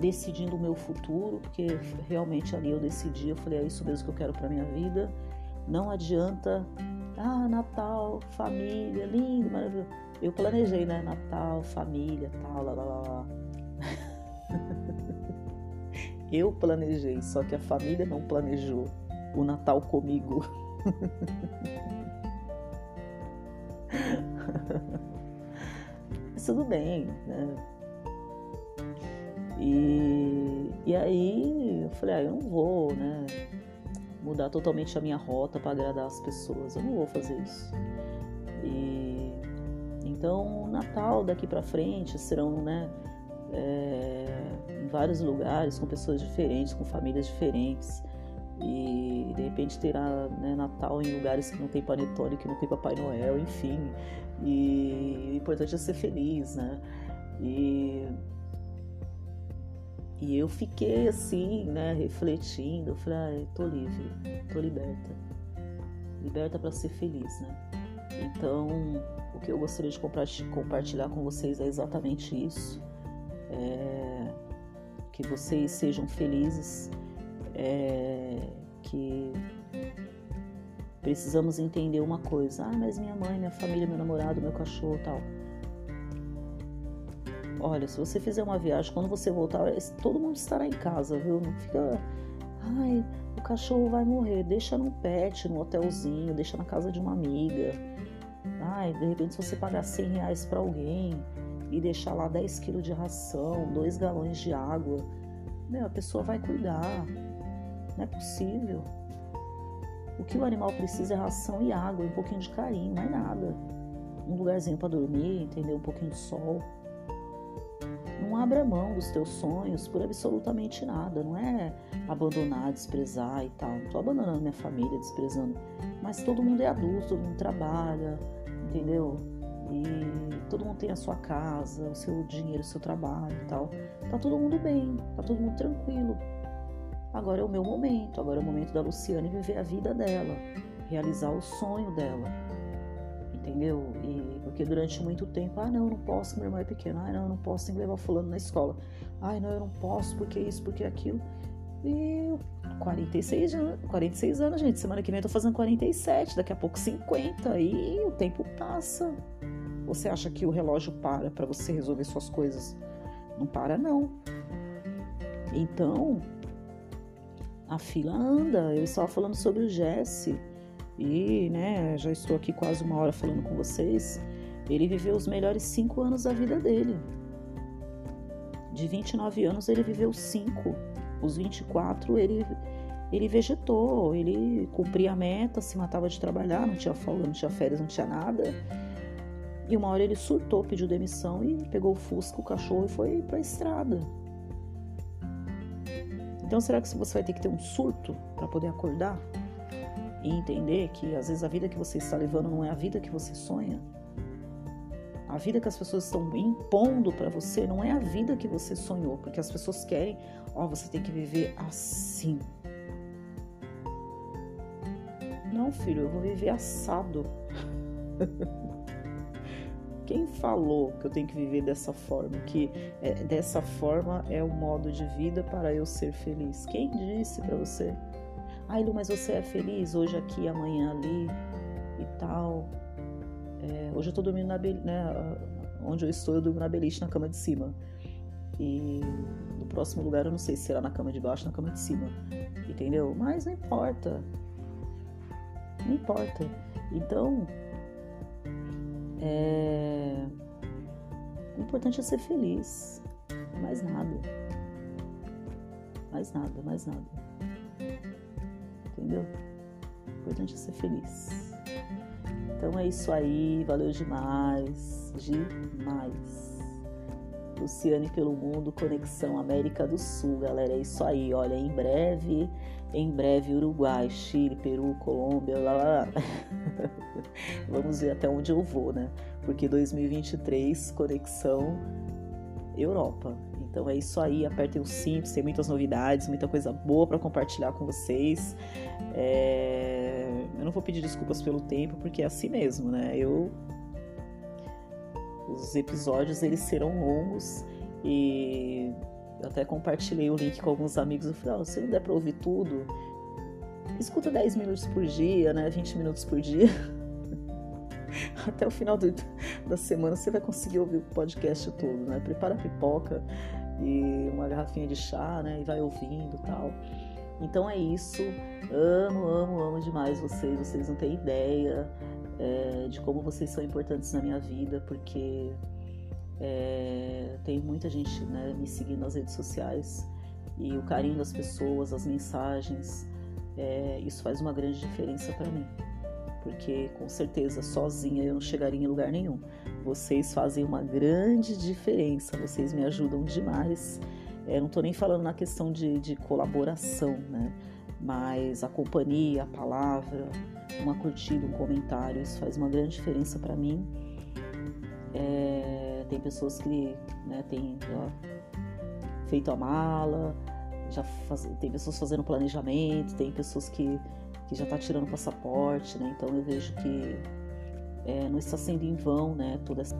decidindo o meu futuro, porque realmente ali eu decidi, eu falei, é isso mesmo que eu quero para minha vida. Não adianta, ah, Natal, família, lindo, maravilhoso. Eu planejei, né, Natal, família, tal, lá, lá, lá. eu planejei, só que a família não planejou o Natal comigo. Tudo bem, né? E, e aí eu falei, ah, eu não vou, né? Mudar totalmente a minha rota para agradar as pessoas. Eu não vou fazer isso. E então Natal daqui para frente serão, né? É, em vários lugares, com pessoas diferentes, com famílias diferentes E de repente terá né, Natal em lugares que não tem panetone, que não tem Papai Noel, enfim. E o importante é ser feliz, né? E, e eu fiquei assim, né, refletindo. Eu falei, ah, tô livre, tô liberta. Liberta para ser feliz, né? Então, o que eu gostaria de compartilhar com vocês é exatamente isso. É, que vocês sejam felizes, é, que precisamos entender uma coisa. Ah, mas minha mãe, minha família, meu namorado, meu cachorro tal. Olha, se você fizer uma viagem, quando você voltar, todo mundo estará em casa, viu? Não fica. Ai, o cachorro vai morrer. Deixa no pet, no hotelzinho, deixa na casa de uma amiga. Ai, de repente, se você pagar 100 reais para alguém e deixar lá 10 quilos de ração, 2 galões de água, meu, a pessoa vai cuidar. Não é possível. O que o animal precisa é ração e água, um pouquinho de carinho, mais nada. Um lugarzinho para dormir, entendeu? Um pouquinho de sol. Não abra mão dos teus sonhos por absolutamente nada. Não é abandonar, desprezar e tal. Não tô abandonando minha família, desprezando. Mas todo mundo é adulto, todo mundo trabalha, entendeu? E todo mundo tem a sua casa, o seu dinheiro, o seu trabalho e tal. Tá todo mundo bem, tá todo mundo tranquilo. Agora é o meu momento, agora é o momento da Luciane viver a vida dela, realizar o sonho dela entendeu? E porque durante muito tempo, ah, não, eu não posso, meu irmão é pequeno, ah, não, eu não posso, que levar fulano na escola. Ai, não, eu não posso, porque isso, porque aquilo. E 46 anos, 46 anos, gente, semana que vem eu tô fazendo 47, daqui a pouco 50, e o tempo passa. Você acha que o relógio para para você resolver suas coisas? Não para não. Então, a fila anda. Eu estava falando sobre o Jesse e né, já estou aqui quase uma hora falando com vocês. Ele viveu os melhores cinco anos da vida dele. De 29 anos, ele viveu cinco. Os 24, ele, ele vegetou, ele cumpria a meta, se matava de trabalhar, não tinha folga, não tinha férias, não tinha nada. E uma hora ele surtou, pediu demissão e pegou o Fusca, o cachorro e foi para a estrada. Então, será que você vai ter que ter um surto para poder acordar? e entender que às vezes a vida que você está levando não é a vida que você sonha. A vida que as pessoas estão impondo para você não é a vida que você sonhou, porque as pessoas querem, ó, oh, você tem que viver assim. Não, filho, eu vou viver assado. Quem falou que eu tenho que viver dessa forma? Que é, dessa forma é o modo de vida para eu ser feliz? Quem disse para você? Ai, Lu, mas você é feliz hoje aqui, amanhã ali e tal. É, hoje eu tô dormindo na beliche, né? Onde eu estou, eu durmo na beliche, na cama de cima. E no próximo lugar eu não sei se será na cama de baixo na cama de cima. Entendeu? Mas não importa. Não importa. Então, é... o importante é ser feliz. Mais nada. Mais nada, mais nada entendeu? O importante é ser feliz. Então é isso aí, valeu demais, demais. Luciane pelo Mundo, Conexão América do Sul, galera. É isso aí, olha, em breve, em breve Uruguai, Chile, Peru, Colômbia, lá, lá, lá. Vamos ver até onde eu vou, né? Porque 2023, Conexão Europa. Então é isso aí, apertem os cintos, tem muitas novidades, muita coisa boa para compartilhar com vocês. É... Eu não vou pedir desculpas pelo tempo, porque é assim mesmo, né? Eu os episódios eles serão longos e eu até compartilhei o link com alguns amigos. Eu falei, oh, se não der para ouvir tudo, escuta 10 minutos por dia, né? 20 minutos por dia. Até o final do, da semana você vai conseguir ouvir o podcast todo, né? Prepara a pipoca, e uma garrafinha de chá, né? E vai ouvindo tal. Então é isso. Amo, amo, amo demais vocês. Vocês não têm ideia é, de como vocês são importantes na minha vida, porque é, tem muita gente né, me seguindo nas redes sociais e o carinho das pessoas, as mensagens, é, isso faz uma grande diferença para mim porque com certeza sozinha eu não chegaria em lugar nenhum. Vocês fazem uma grande diferença, vocês me ajudam demais. É, não estou nem falando na questão de, de colaboração, né? mas a companhia, a palavra, uma curtida, um comentário, isso faz uma grande diferença para mim. É, tem pessoas que né, têm feito a mala, já faz, tem pessoas fazendo planejamento, tem pessoas que, que já está tirando passaporte, né? Então eu vejo que é, não está sendo em vão, né? Toda essa